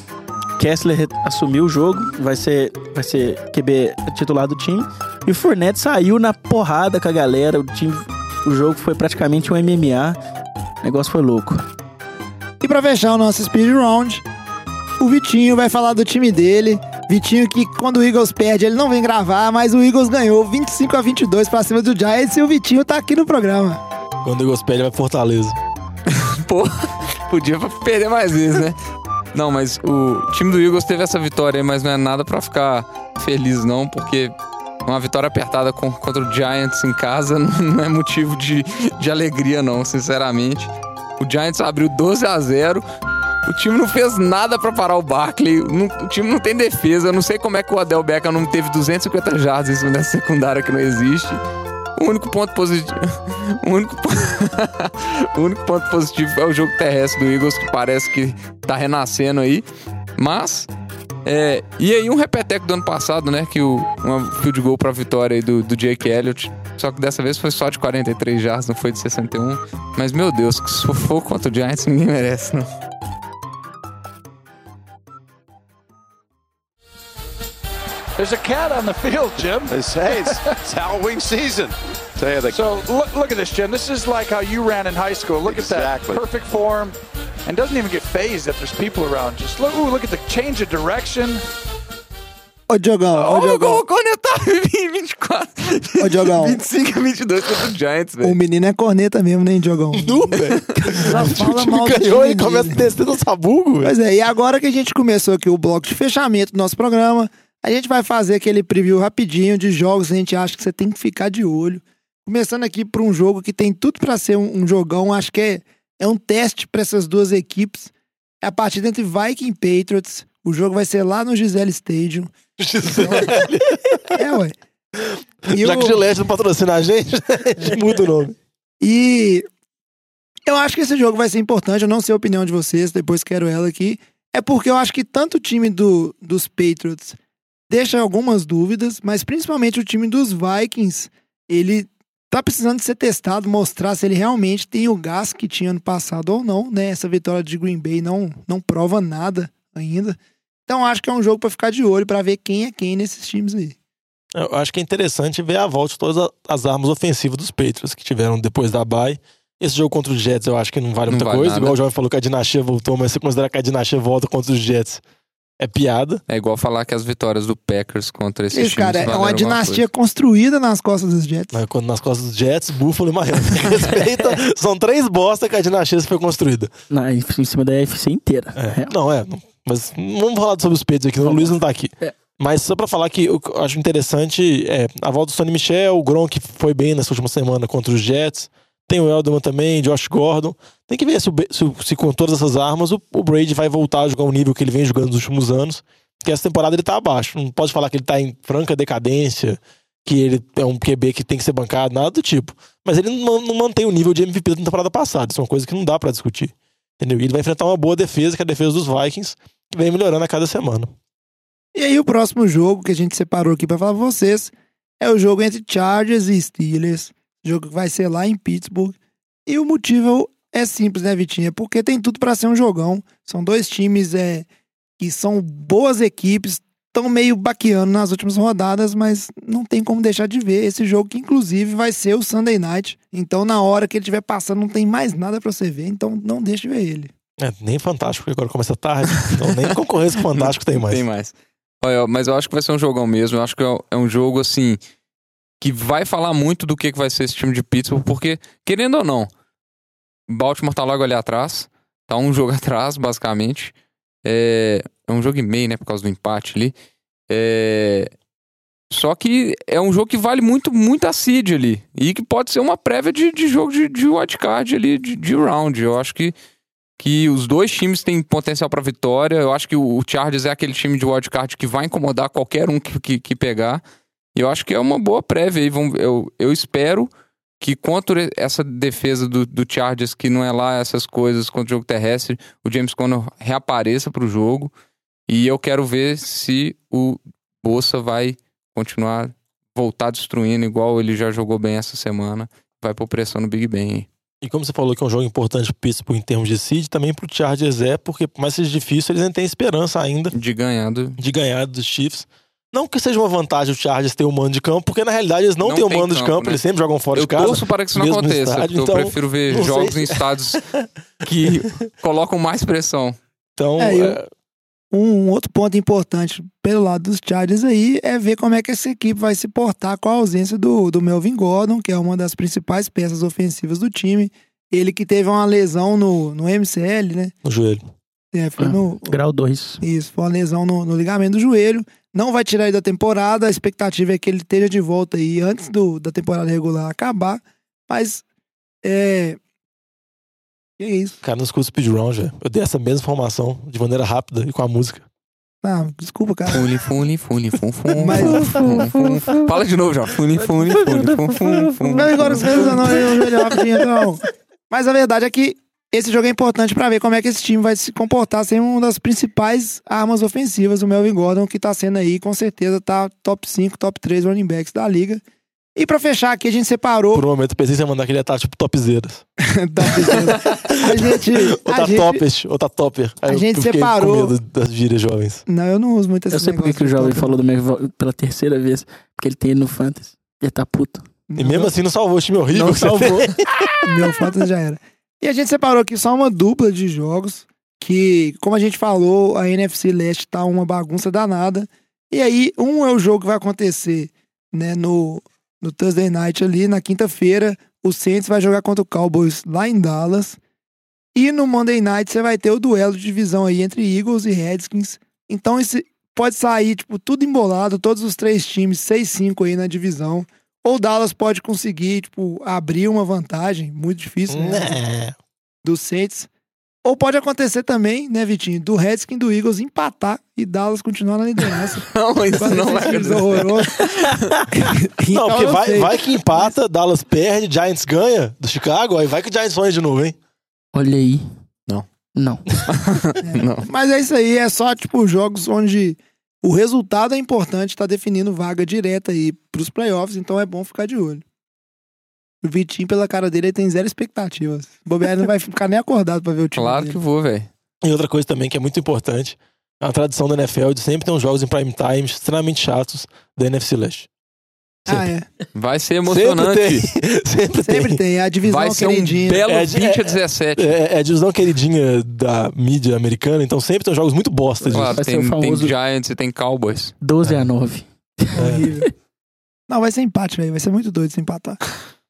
Kessler assumiu o jogo, vai ser, vai ser QB titular do time. E o Fournette saiu na porrada com a galera. O, time, o jogo foi praticamente um MMA. O negócio foi louco. E pra fechar o nosso speed round, o Vitinho vai falar do time dele. Vitinho que quando o Eagles perde, ele não vem gravar, mas o Eagles ganhou 25 a 22 pra cima do Giants e o Vitinho tá aqui no programa. Quando o Eagles perde, vai pra Fortaleza. Pô, podia perder mais vezes, né? Não, mas o time do Eagles teve essa vitória aí, mas não é nada pra ficar feliz, não, porque uma vitória apertada com- contra o Giants em casa não é motivo de, de alegria, não, sinceramente. O Giants abriu 12 a 0 o time não fez nada pra parar o Barkley. o time não tem defesa. Eu não sei como é que o Adel Beckham não teve 250 jardas dessa secundária que não existe. O único ponto positivo. O único, po- o único ponto positivo é o jogo terrestre do Eagles, que parece que tá renascendo aí. Mas. É, e aí um repeteco do ano passado, né? Que o uma field goal pra vitória aí do, do Jake Elliott. Só que dessa vez foi só de 43 jardas, não foi de 61. Mas, meu Deus, que sufoco contra o Giants ninguém merece, não. There's a cat on the field, Jim. It's, hey, it's, it's Halloween season. Tell you the So look, look at this, Jim. This is like how you ran in high school. Look Exactly. at that perfect form, and doesn't even get phased if there's people around. Just look, ooh, look at the change of direction. Ô, Diogão, ô, Olha o Diogão. gol conectado em 24. Ô, Diogão. 25 a 22 contra o Giants, O menino é corneta mesmo, né, Diogão? Du, velho. Já O fala time mal do ganhou e começa a dele. descer no sabugo, velho. Pois é, e agora que a gente começou aqui o bloco de fechamento do nosso programa, a gente vai fazer aquele preview rapidinho de jogos que a gente acha que você tem que ficar de olho. Começando aqui por um jogo que tem tudo pra ser um, um jogão, acho que é, é um teste pra essas duas equipes. É a partida entre Viking e Patriots. O jogo vai ser lá no Gisele Stadium. É, ué. E Já o- que Gillette não patrocina a gente, a gente muda o nome. E eu acho que esse jogo vai ser importante. Eu não sei a opinião de vocês, depois quero ela aqui. É porque eu acho que tanto o time do, dos Patriots deixa algumas dúvidas, mas principalmente o time dos Vikings, ele tá precisando ser testado, mostrar se ele realmente tem o gás que tinha ano passado ou não, né? Essa vitória de Green Bay não, não prova nada ainda. Então acho que é um jogo pra ficar de olho, pra ver quem é quem nesses times aí. Eu acho que é interessante ver a volta de todas as armas ofensivas dos Patriots que tiveram depois da bye. Esse jogo contra os Jets eu acho que não vale Não muita vale coisa. nada. Igual o Jovem falou que a dinastia voltou, mas você considerar que a dinastia volta contra os Jets é piada. É igual falar que as vitórias do Packers contra esses Esse times cara é uma dinastia construída nas costas dos Jets. Mas quando nas costas dos Jets, Buffalo e Miami. Respeita, são três bosta que a dinastia foi construída. Na, em cima da UFC inteira. É, É. Não, é. não- Mas não vamos falar sobre os Patriots aqui, não. o Luiz não tá aqui. É. Mas só pra falar que eu acho interessante é, a volta do Sonny Michel, o Gronk foi bem nessa última semana contra os Jets. Tem o Elderman também, Josh Gordon. Tem que ver se, se se com todas essas armas o, o Brady vai voltar a jogar o nível que ele vem jogando nos últimos anos. Porque essa temporada ele tá abaixo. Não pode falar que ele tá em franca decadência, que ele é um QB que tem que ser bancado, nada do tipo. Mas ele não, não mantém o nível de MVP da temporada passada. Isso é uma coisa que não dá pra discutir. Entendeu? E ele vai enfrentar uma boa defesa, que é a defesa dos Vikings, que vem melhorando a cada semana. E aí o próximo jogo que a gente separou aqui pra falar pra vocês é o jogo entre Chargers e Steelers. Jogo que vai ser lá em Pittsburgh. E o motivo é simples, né, Vitinho? É porque tem tudo pra ser um jogão. São dois times é, que são boas equipes, estão meio baqueando nas últimas rodadas, mas não tem como deixar de ver esse jogo que inclusive vai ser o Sunday Night. Então na hora que ele estiver passando não tem mais nada pra você ver, então não deixe de ver ele. É, nem Fantástico, porque agora começa tarde. Então nem concorrência com o Fantástico tem mais. Tem mais. Olha, mas eu acho que vai ser um jogão mesmo. Eu acho que é- é um jogo, assim, que vai falar muito do que, que vai ser esse time de Pittsburgh, porque, querendo ou não, Baltimore tá logo ali atrás. Tá um jogo atrás, basicamente. É, é um jogo e meio, né, por causa do empate ali. É, só que é um jogo que vale muito, muito a seed ali. E que pode ser uma prévia de, de jogo de, de wildcard ali, de, de round. Eu acho que que os dois times têm potencial para vitória. Eu acho que o o Chargers é aquele time de wildcard que vai incomodar qualquer um que, que, que pegar. E eu acho que é uma boa prévia aí. Vamos- Eu, eu espero que contra essa defesa do, do Chargers, que não é lá essas coisas contra o jogo terrestre, o James Conner reapareça para o jogo. E eu quero ver se o Bolsa vai continuar voltar destruindo igual ele já jogou bem essa semana. Vai pôr pressão no Big Ben. E como você falou que é um jogo importante pro Pittsburgh em termos de seed, também pro Chargers é, porque por mais que seja difícil, eles ainda têm esperança ainda De ganhar do... de ganhar dos Chiefs. Não que seja uma vantagem o Chargers ter o mando de campo, porque na realidade eles não, Não têm o tem mando de campo, campo, né? eles sempre jogam fora Eu de casa. torço para que isso não aconteça. estádio, porque então, eu prefiro ver jogos se- em estados que colocam mais pressão. Então, É, eu- é, Um outro ponto importante pelo lado dos Chargers aí é ver como é que essa equipe vai se portar com a ausência do, do Melvin Gordon, que é uma das principais peças ofensivas do time. Ele que teve uma lesão no, no MCL, né? no joelho. É, foi Ah, no, Grau 2. Isso, foi uma lesão no, no ligamento do joelho. Não vai tirar ele da temporada. A expectativa é que ele esteja de volta aí antes do, da temporada regular acabar. Mas é. Que isso? Cara, não escuta speed round, velho. Eu dei essa mesma informação de maneira rápida e com a música. Ah, desculpa, cara. Fune, fune, fune, fun, fun, Mas- fun, fun, fun. Fala de novo já. Fune, fune, fune, fun, fun, fun. Não, agora você não, não, não, rapidinho, então. Mas a verdade é que esse jogo é importante pra ver como é que esse time vai se comportar sem uma das principais armas ofensivas, o Melvin Gordon, que tá sendo aí, com certeza, tá top 5, top 3 running backs da liga. E pra fechar aqui, a gente separou. Por um momento pensei que você ia mandar que ele ia estar tipo topzeiras. a gente. Ou tá gente- topest, ou tá topper. Aí a gente separou- com medo das gírias jovens. Não, eu não uso muito esse Eu sei por que o jovem falou do meu pela terceira vez. Porque ele tem ele no Fantasy. Ele tá puto. E mesmo assim não salvou o time horrível Não salvou. Meu Fantasy já era. E a gente separou aqui só uma dupla de jogos que, como a gente falou, a NFC Leste tá uma bagunça danada. E aí, um é o jogo que vai acontecer, né, no, no Thursday Night ali, na quinta-feira, o Saints vai jogar contra o Cowboys lá em Dallas. E no Monday Night você vai ter o duelo de divisão aí entre Eagles e Redskins. Então esse pode sair, tipo, tudo embolado, todos os três times, 6-5 aí na divisão. Ou Dallas pode conseguir, tipo, abrir uma vantagem, muito difícil, né? Né. Do Saints. Ou pode acontecer também, né, Vitinho, do Redskins e do Eagles empatar e Dallas continuar na liderança. Não, isso Quase não vai acontecer. horrorosos. Não, Então, porque eu vai, vai que empata, Dallas perde, Giants ganha do Chicago, aí vai que o Giants sonha de novo, hein? Olha aí. Não. Não. Não. Mas é isso aí, é só, tipo, jogos onde o resultado é importante, tá definindo vaga direta aí pros playoffs, então é bom ficar de olho. O Vitinho, pela cara dele, ele tem zero expectativas. O Bobear não vai ficar nem acordado pra ver o time Claro dele. que vou, velho. E outra coisa também que é muito importante, é uma tradição da NFL de sempre ter uns jogos em prime time extremamente chatos da NFC Leste. Ah, é. Vai ser Sempre emocionante. tem. Sempre, Sempre tem. tem. É a divisão Vai ser um queridinha. belo É, 20 é- a 17. É, é a divisão queridinha da mídia americana, então sempre tem jogos muito bosta disso. Claro, Vai tem, famoso- tem Giants e tem Cowboys. 12 a 9. Horrível. Não, vai ser empate, velho. Vai ser muito doido se empatar.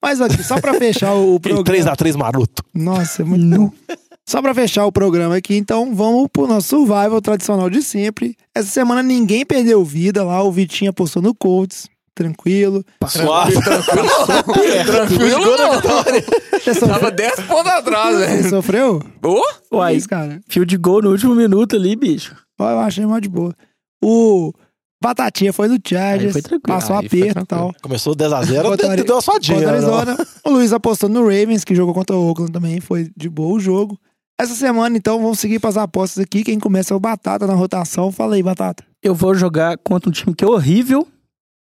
Mas aqui, só pra fechar o programa. 3x3 maroto. Nossa, é muito. Só pra fechar o programa aqui, então vamos pro nosso survival tradicional de sempre. Essa semana ninguém perdeu vida lá, o Vitinho apostou no Colts, tranquilo. Suave. Tranquilo, não. Você sofreu? Tava 10 pontos atrás, Você velho. sofreu? Ô, Que Uai, isso, cara. fio de gol no último minuto ali, bicho. Ó, Eu achei mó de boa. O Batatinha foi no Chargers, tranquilo. passou Aí aperto e tranquilo. tal. Começou 10x0, Contra deu, deu uma suadinha. Né? Arizona. O Luiz apostou no Ravens, que jogou contra o Oakland também, foi de boa o jogo. Essa semana, então, vamos seguir para as apostas aqui. Quem começa é o Batata na rotação. Fala aí, Batata. Eu vou jogar contra um time que é horrível,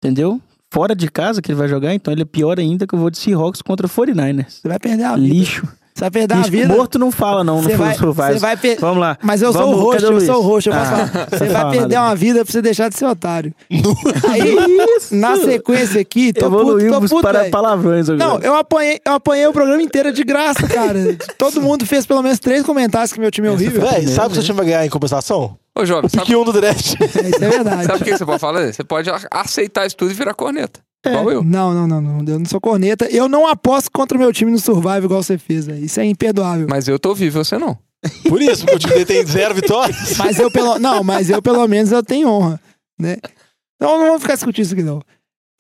entendeu? Fora de casa que ele vai jogar, então ele é pior ainda que eu vou de Seahawks contra 49ers. Você vai perder a vida. Lixo. Você vai perder a Lixo. vida. Morto não fala não, no Você vai, Survival. você vai per- Vamos lá. Mas eu sou Vamos, o o eu sou o host, eu Ah, falar. não Você vai perder nada. uma vida pra você deixar de ser otário. Aí, na sequência aqui, tô puto, tô Evoluímos puto, para velho. palavrões agora. Não, eu apanhei, eu apanhei o programa inteiro de graça, cara. Todo mundo fez pelo menos três comentários que meu time é horrível. Véi, sabe o que seu time vai ganhar em compensação? ô jovem, O sabe, 1 do draft. É, isso é verdade. sabe o que você pode falar? Você pode a- aceitar isso tudo e virar corneta. Igual eu. Não, não, não, não. Eu não sou corneta. Eu não aposto contra o meu time no Survival igual você fez, velho. Isso é imperdoável. Mas eu tô vivo, você não. Por isso, porque o time tem zero vitórias. Mas eu pelo. Não, mas eu pelo menos eu tenho honra, né? Então não vamos ficar discutindo isso aqui, não.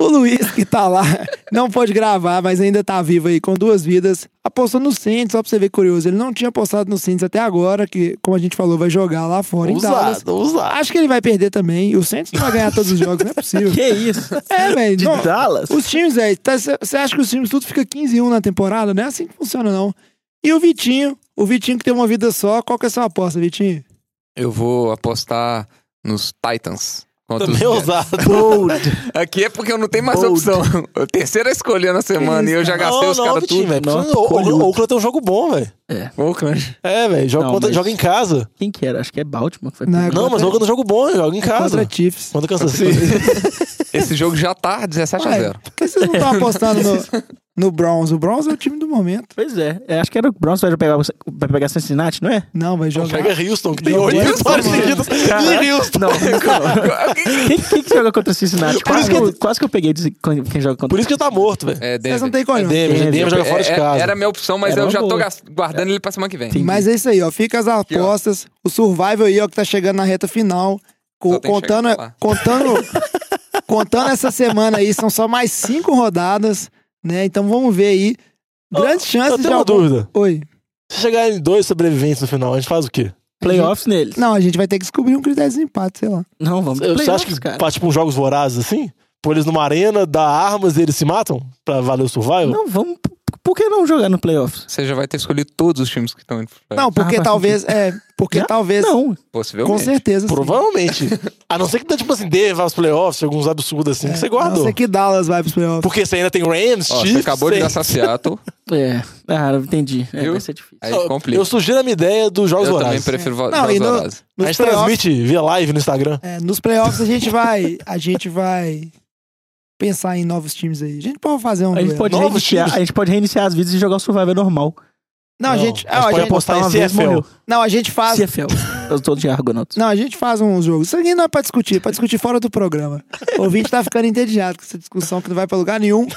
O Luiz, que tá lá, não pôde gravar, mas ainda tá vivo aí com duas vidas. Apostou no Saints, só pra você ver curioso. Ele não tinha apostado no Saints até agora, que, como a gente falou, vai jogar lá fora em Dallas. Usado, usado. Acho que ele vai perder também. O Saints não vai ganhar todos os jogos, não é possível. Que isso? É, velho. De não- Dallas? Os times, velho, você acha que os times tudo fica 15 e 1 na temporada? Não é assim que funciona, não. E o Vitinho, o Vitinho que tem uma vida só, qual que é a sua aposta, Vitinho? Eu vou apostar nos Titans contra Também ousado. Aqui é porque eu não tenho mais Bold. opção. A terceira escolha na semana e eu já gastei Não, os não, caras tudo. Nossa, Precisa- O- o- colhudo. O Oakland tem um jogo bom, velho. Oakland. É, velho. Joga, Não, contra- mas- joga em casa. Quem que era? Acho que é Baltimore. que foi Não, primeiro. Não, mas o Oakland é um jogo bom, joga em casa. Contra Chiefs. Contra Kansas City. Esse jogo já tá 17 a Ué, 0. por que vocês não estão apostando no, no Browns? O Browns é o time do momento. Pois é. é, Acho que era o Browns vai pegar, vai pegar Cincinnati, não é? Não, vai jogar. Pega Houston, que tem Jogou oito essa vitórias semana. seguidas. E Houston. Não. Quem, quem que joga contra Cincinnati? Quase, que, isso eu- quase que eu peguei de- quem joga contra Por isso que ele tá morto, velho. É, Vocês não Denver. têm É colhão. Denver, joga fora de É, casa. Era a minha opção, mas Era eu uma já tô boa. gas- guardando ele pra semana que vem. Sim. Mas é isso aí, ó. Fica as apostas. o Survival aí, ó, que tá chegando na reta final. Co- contando, contando, contando essa semana aí, são só mais cinco rodadas, né? Então vamos ver aí. Grandes chances Eu de tenho uma algum- dúvida. Oi. Se chegar em dois sobreviventes no final, a gente faz o quê? playoffs neles. Não, a gente vai ter que descobrir um critério de empate, sei lá. Não, vamos pro Você acha playoffs, que cara. faz tipo uns jogos vorazes assim? Pôr eles numa arena, dá armas e eles se matam? Pra valer o survival? Não, vamos. Por que não jogar no playoffs? Você já vai ter escolhido todos os times que estão indo pro. Não, porque faz talvez. É, porque Já? talvez. Não. Com Possivelmente. certeza. sim. Provavelmente. a não ser que dá tipo assim, dê vai aos playoffs, alguns absurdos assim que você É, A não guardou. ser que Dallas vai pros playoffs. Porque você ainda tem Rams, Ó, Chiefs... você acabou de tem- gastar Seattle. É. Ah, entendi. É, vai ser difícil. Aí Eu- complica. Eu sugiro a minha ideia dos jogos Eu também vorazes. prefiro Não, jogos no- vorazes. A gente playoffs, transmite via live no Instagram. é, nos playoffs a gente vai. A gente vai pensar em novos times aí. A gente pode fazer um. A gente pode, reiniciar, times. a gente pode reiniciar as vidas e jogar o Survivor normal. Não, a gente. a ah, gente a pode gente- apostar em uma vez, CFL. morreu. não, a gente faz. CFL. Eu tô de Argonauts. Não, a gente faz uns jogos. Isso aqui não é pra discutir, é pra discutir fora do programa. O ouvinte tá ficando entediado com essa discussão que não vai pra lugar nenhum.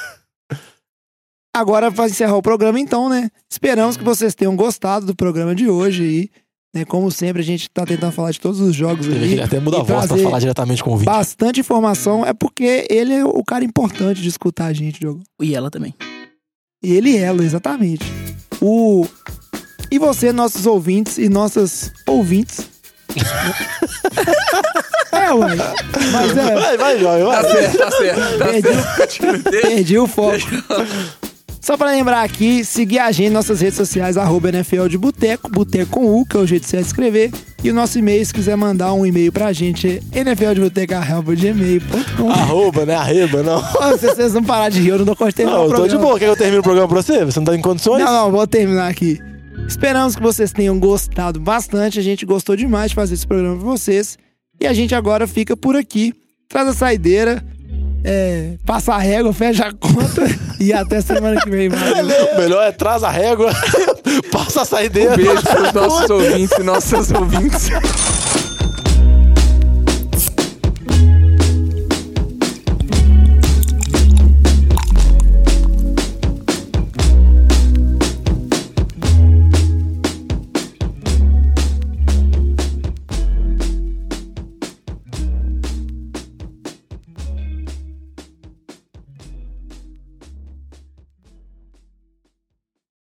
Agora, pra encerrar o programa, então, né? Esperamos que vocês tenham gostado do programa de hoje aí. Né? Como sempre, a gente tá tentando falar de todos os jogos que até mudar a voz pra trazer falar diretamente com o vídeo. Bastante informação. É porque ele é o cara importante de escutar a gente, Diogo. E ela também. E ele e ela, exatamente. O... E você, nossos ouvintes e nossas ouvintes. é, ué. Mas é. Vai, vai, vai, vai. Tá certo, tá certo. Tá Perdi, perdi o foco. Só pra lembrar aqui, seguir a gente nas nossas redes sociais, arroba NFL de Boteco, Boteco com U, que é o jeito de escrever. E o nosso e-mail, se quiser mandar um e-mail pra gente, é nfldeboteco.gmail.com. Arroba, né? Arreba, não. Se vocês não parar de rir, eu não de terminar Não, eu tô de boa. Quer que eu termine o programa pra você? Você não tá em condições? Não, não, vou terminar aqui. Esperamos que vocês tenham gostado bastante. A gente gostou demais de fazer esse programa pra vocês. E a gente agora fica por aqui. Traz a saideira, é, passa a régua, fecha a conta e até semana que vem. Valeu. O melhor é traz a régua, passa a saideira. Beijo pros nossos ouvintes e nossas ouvintes.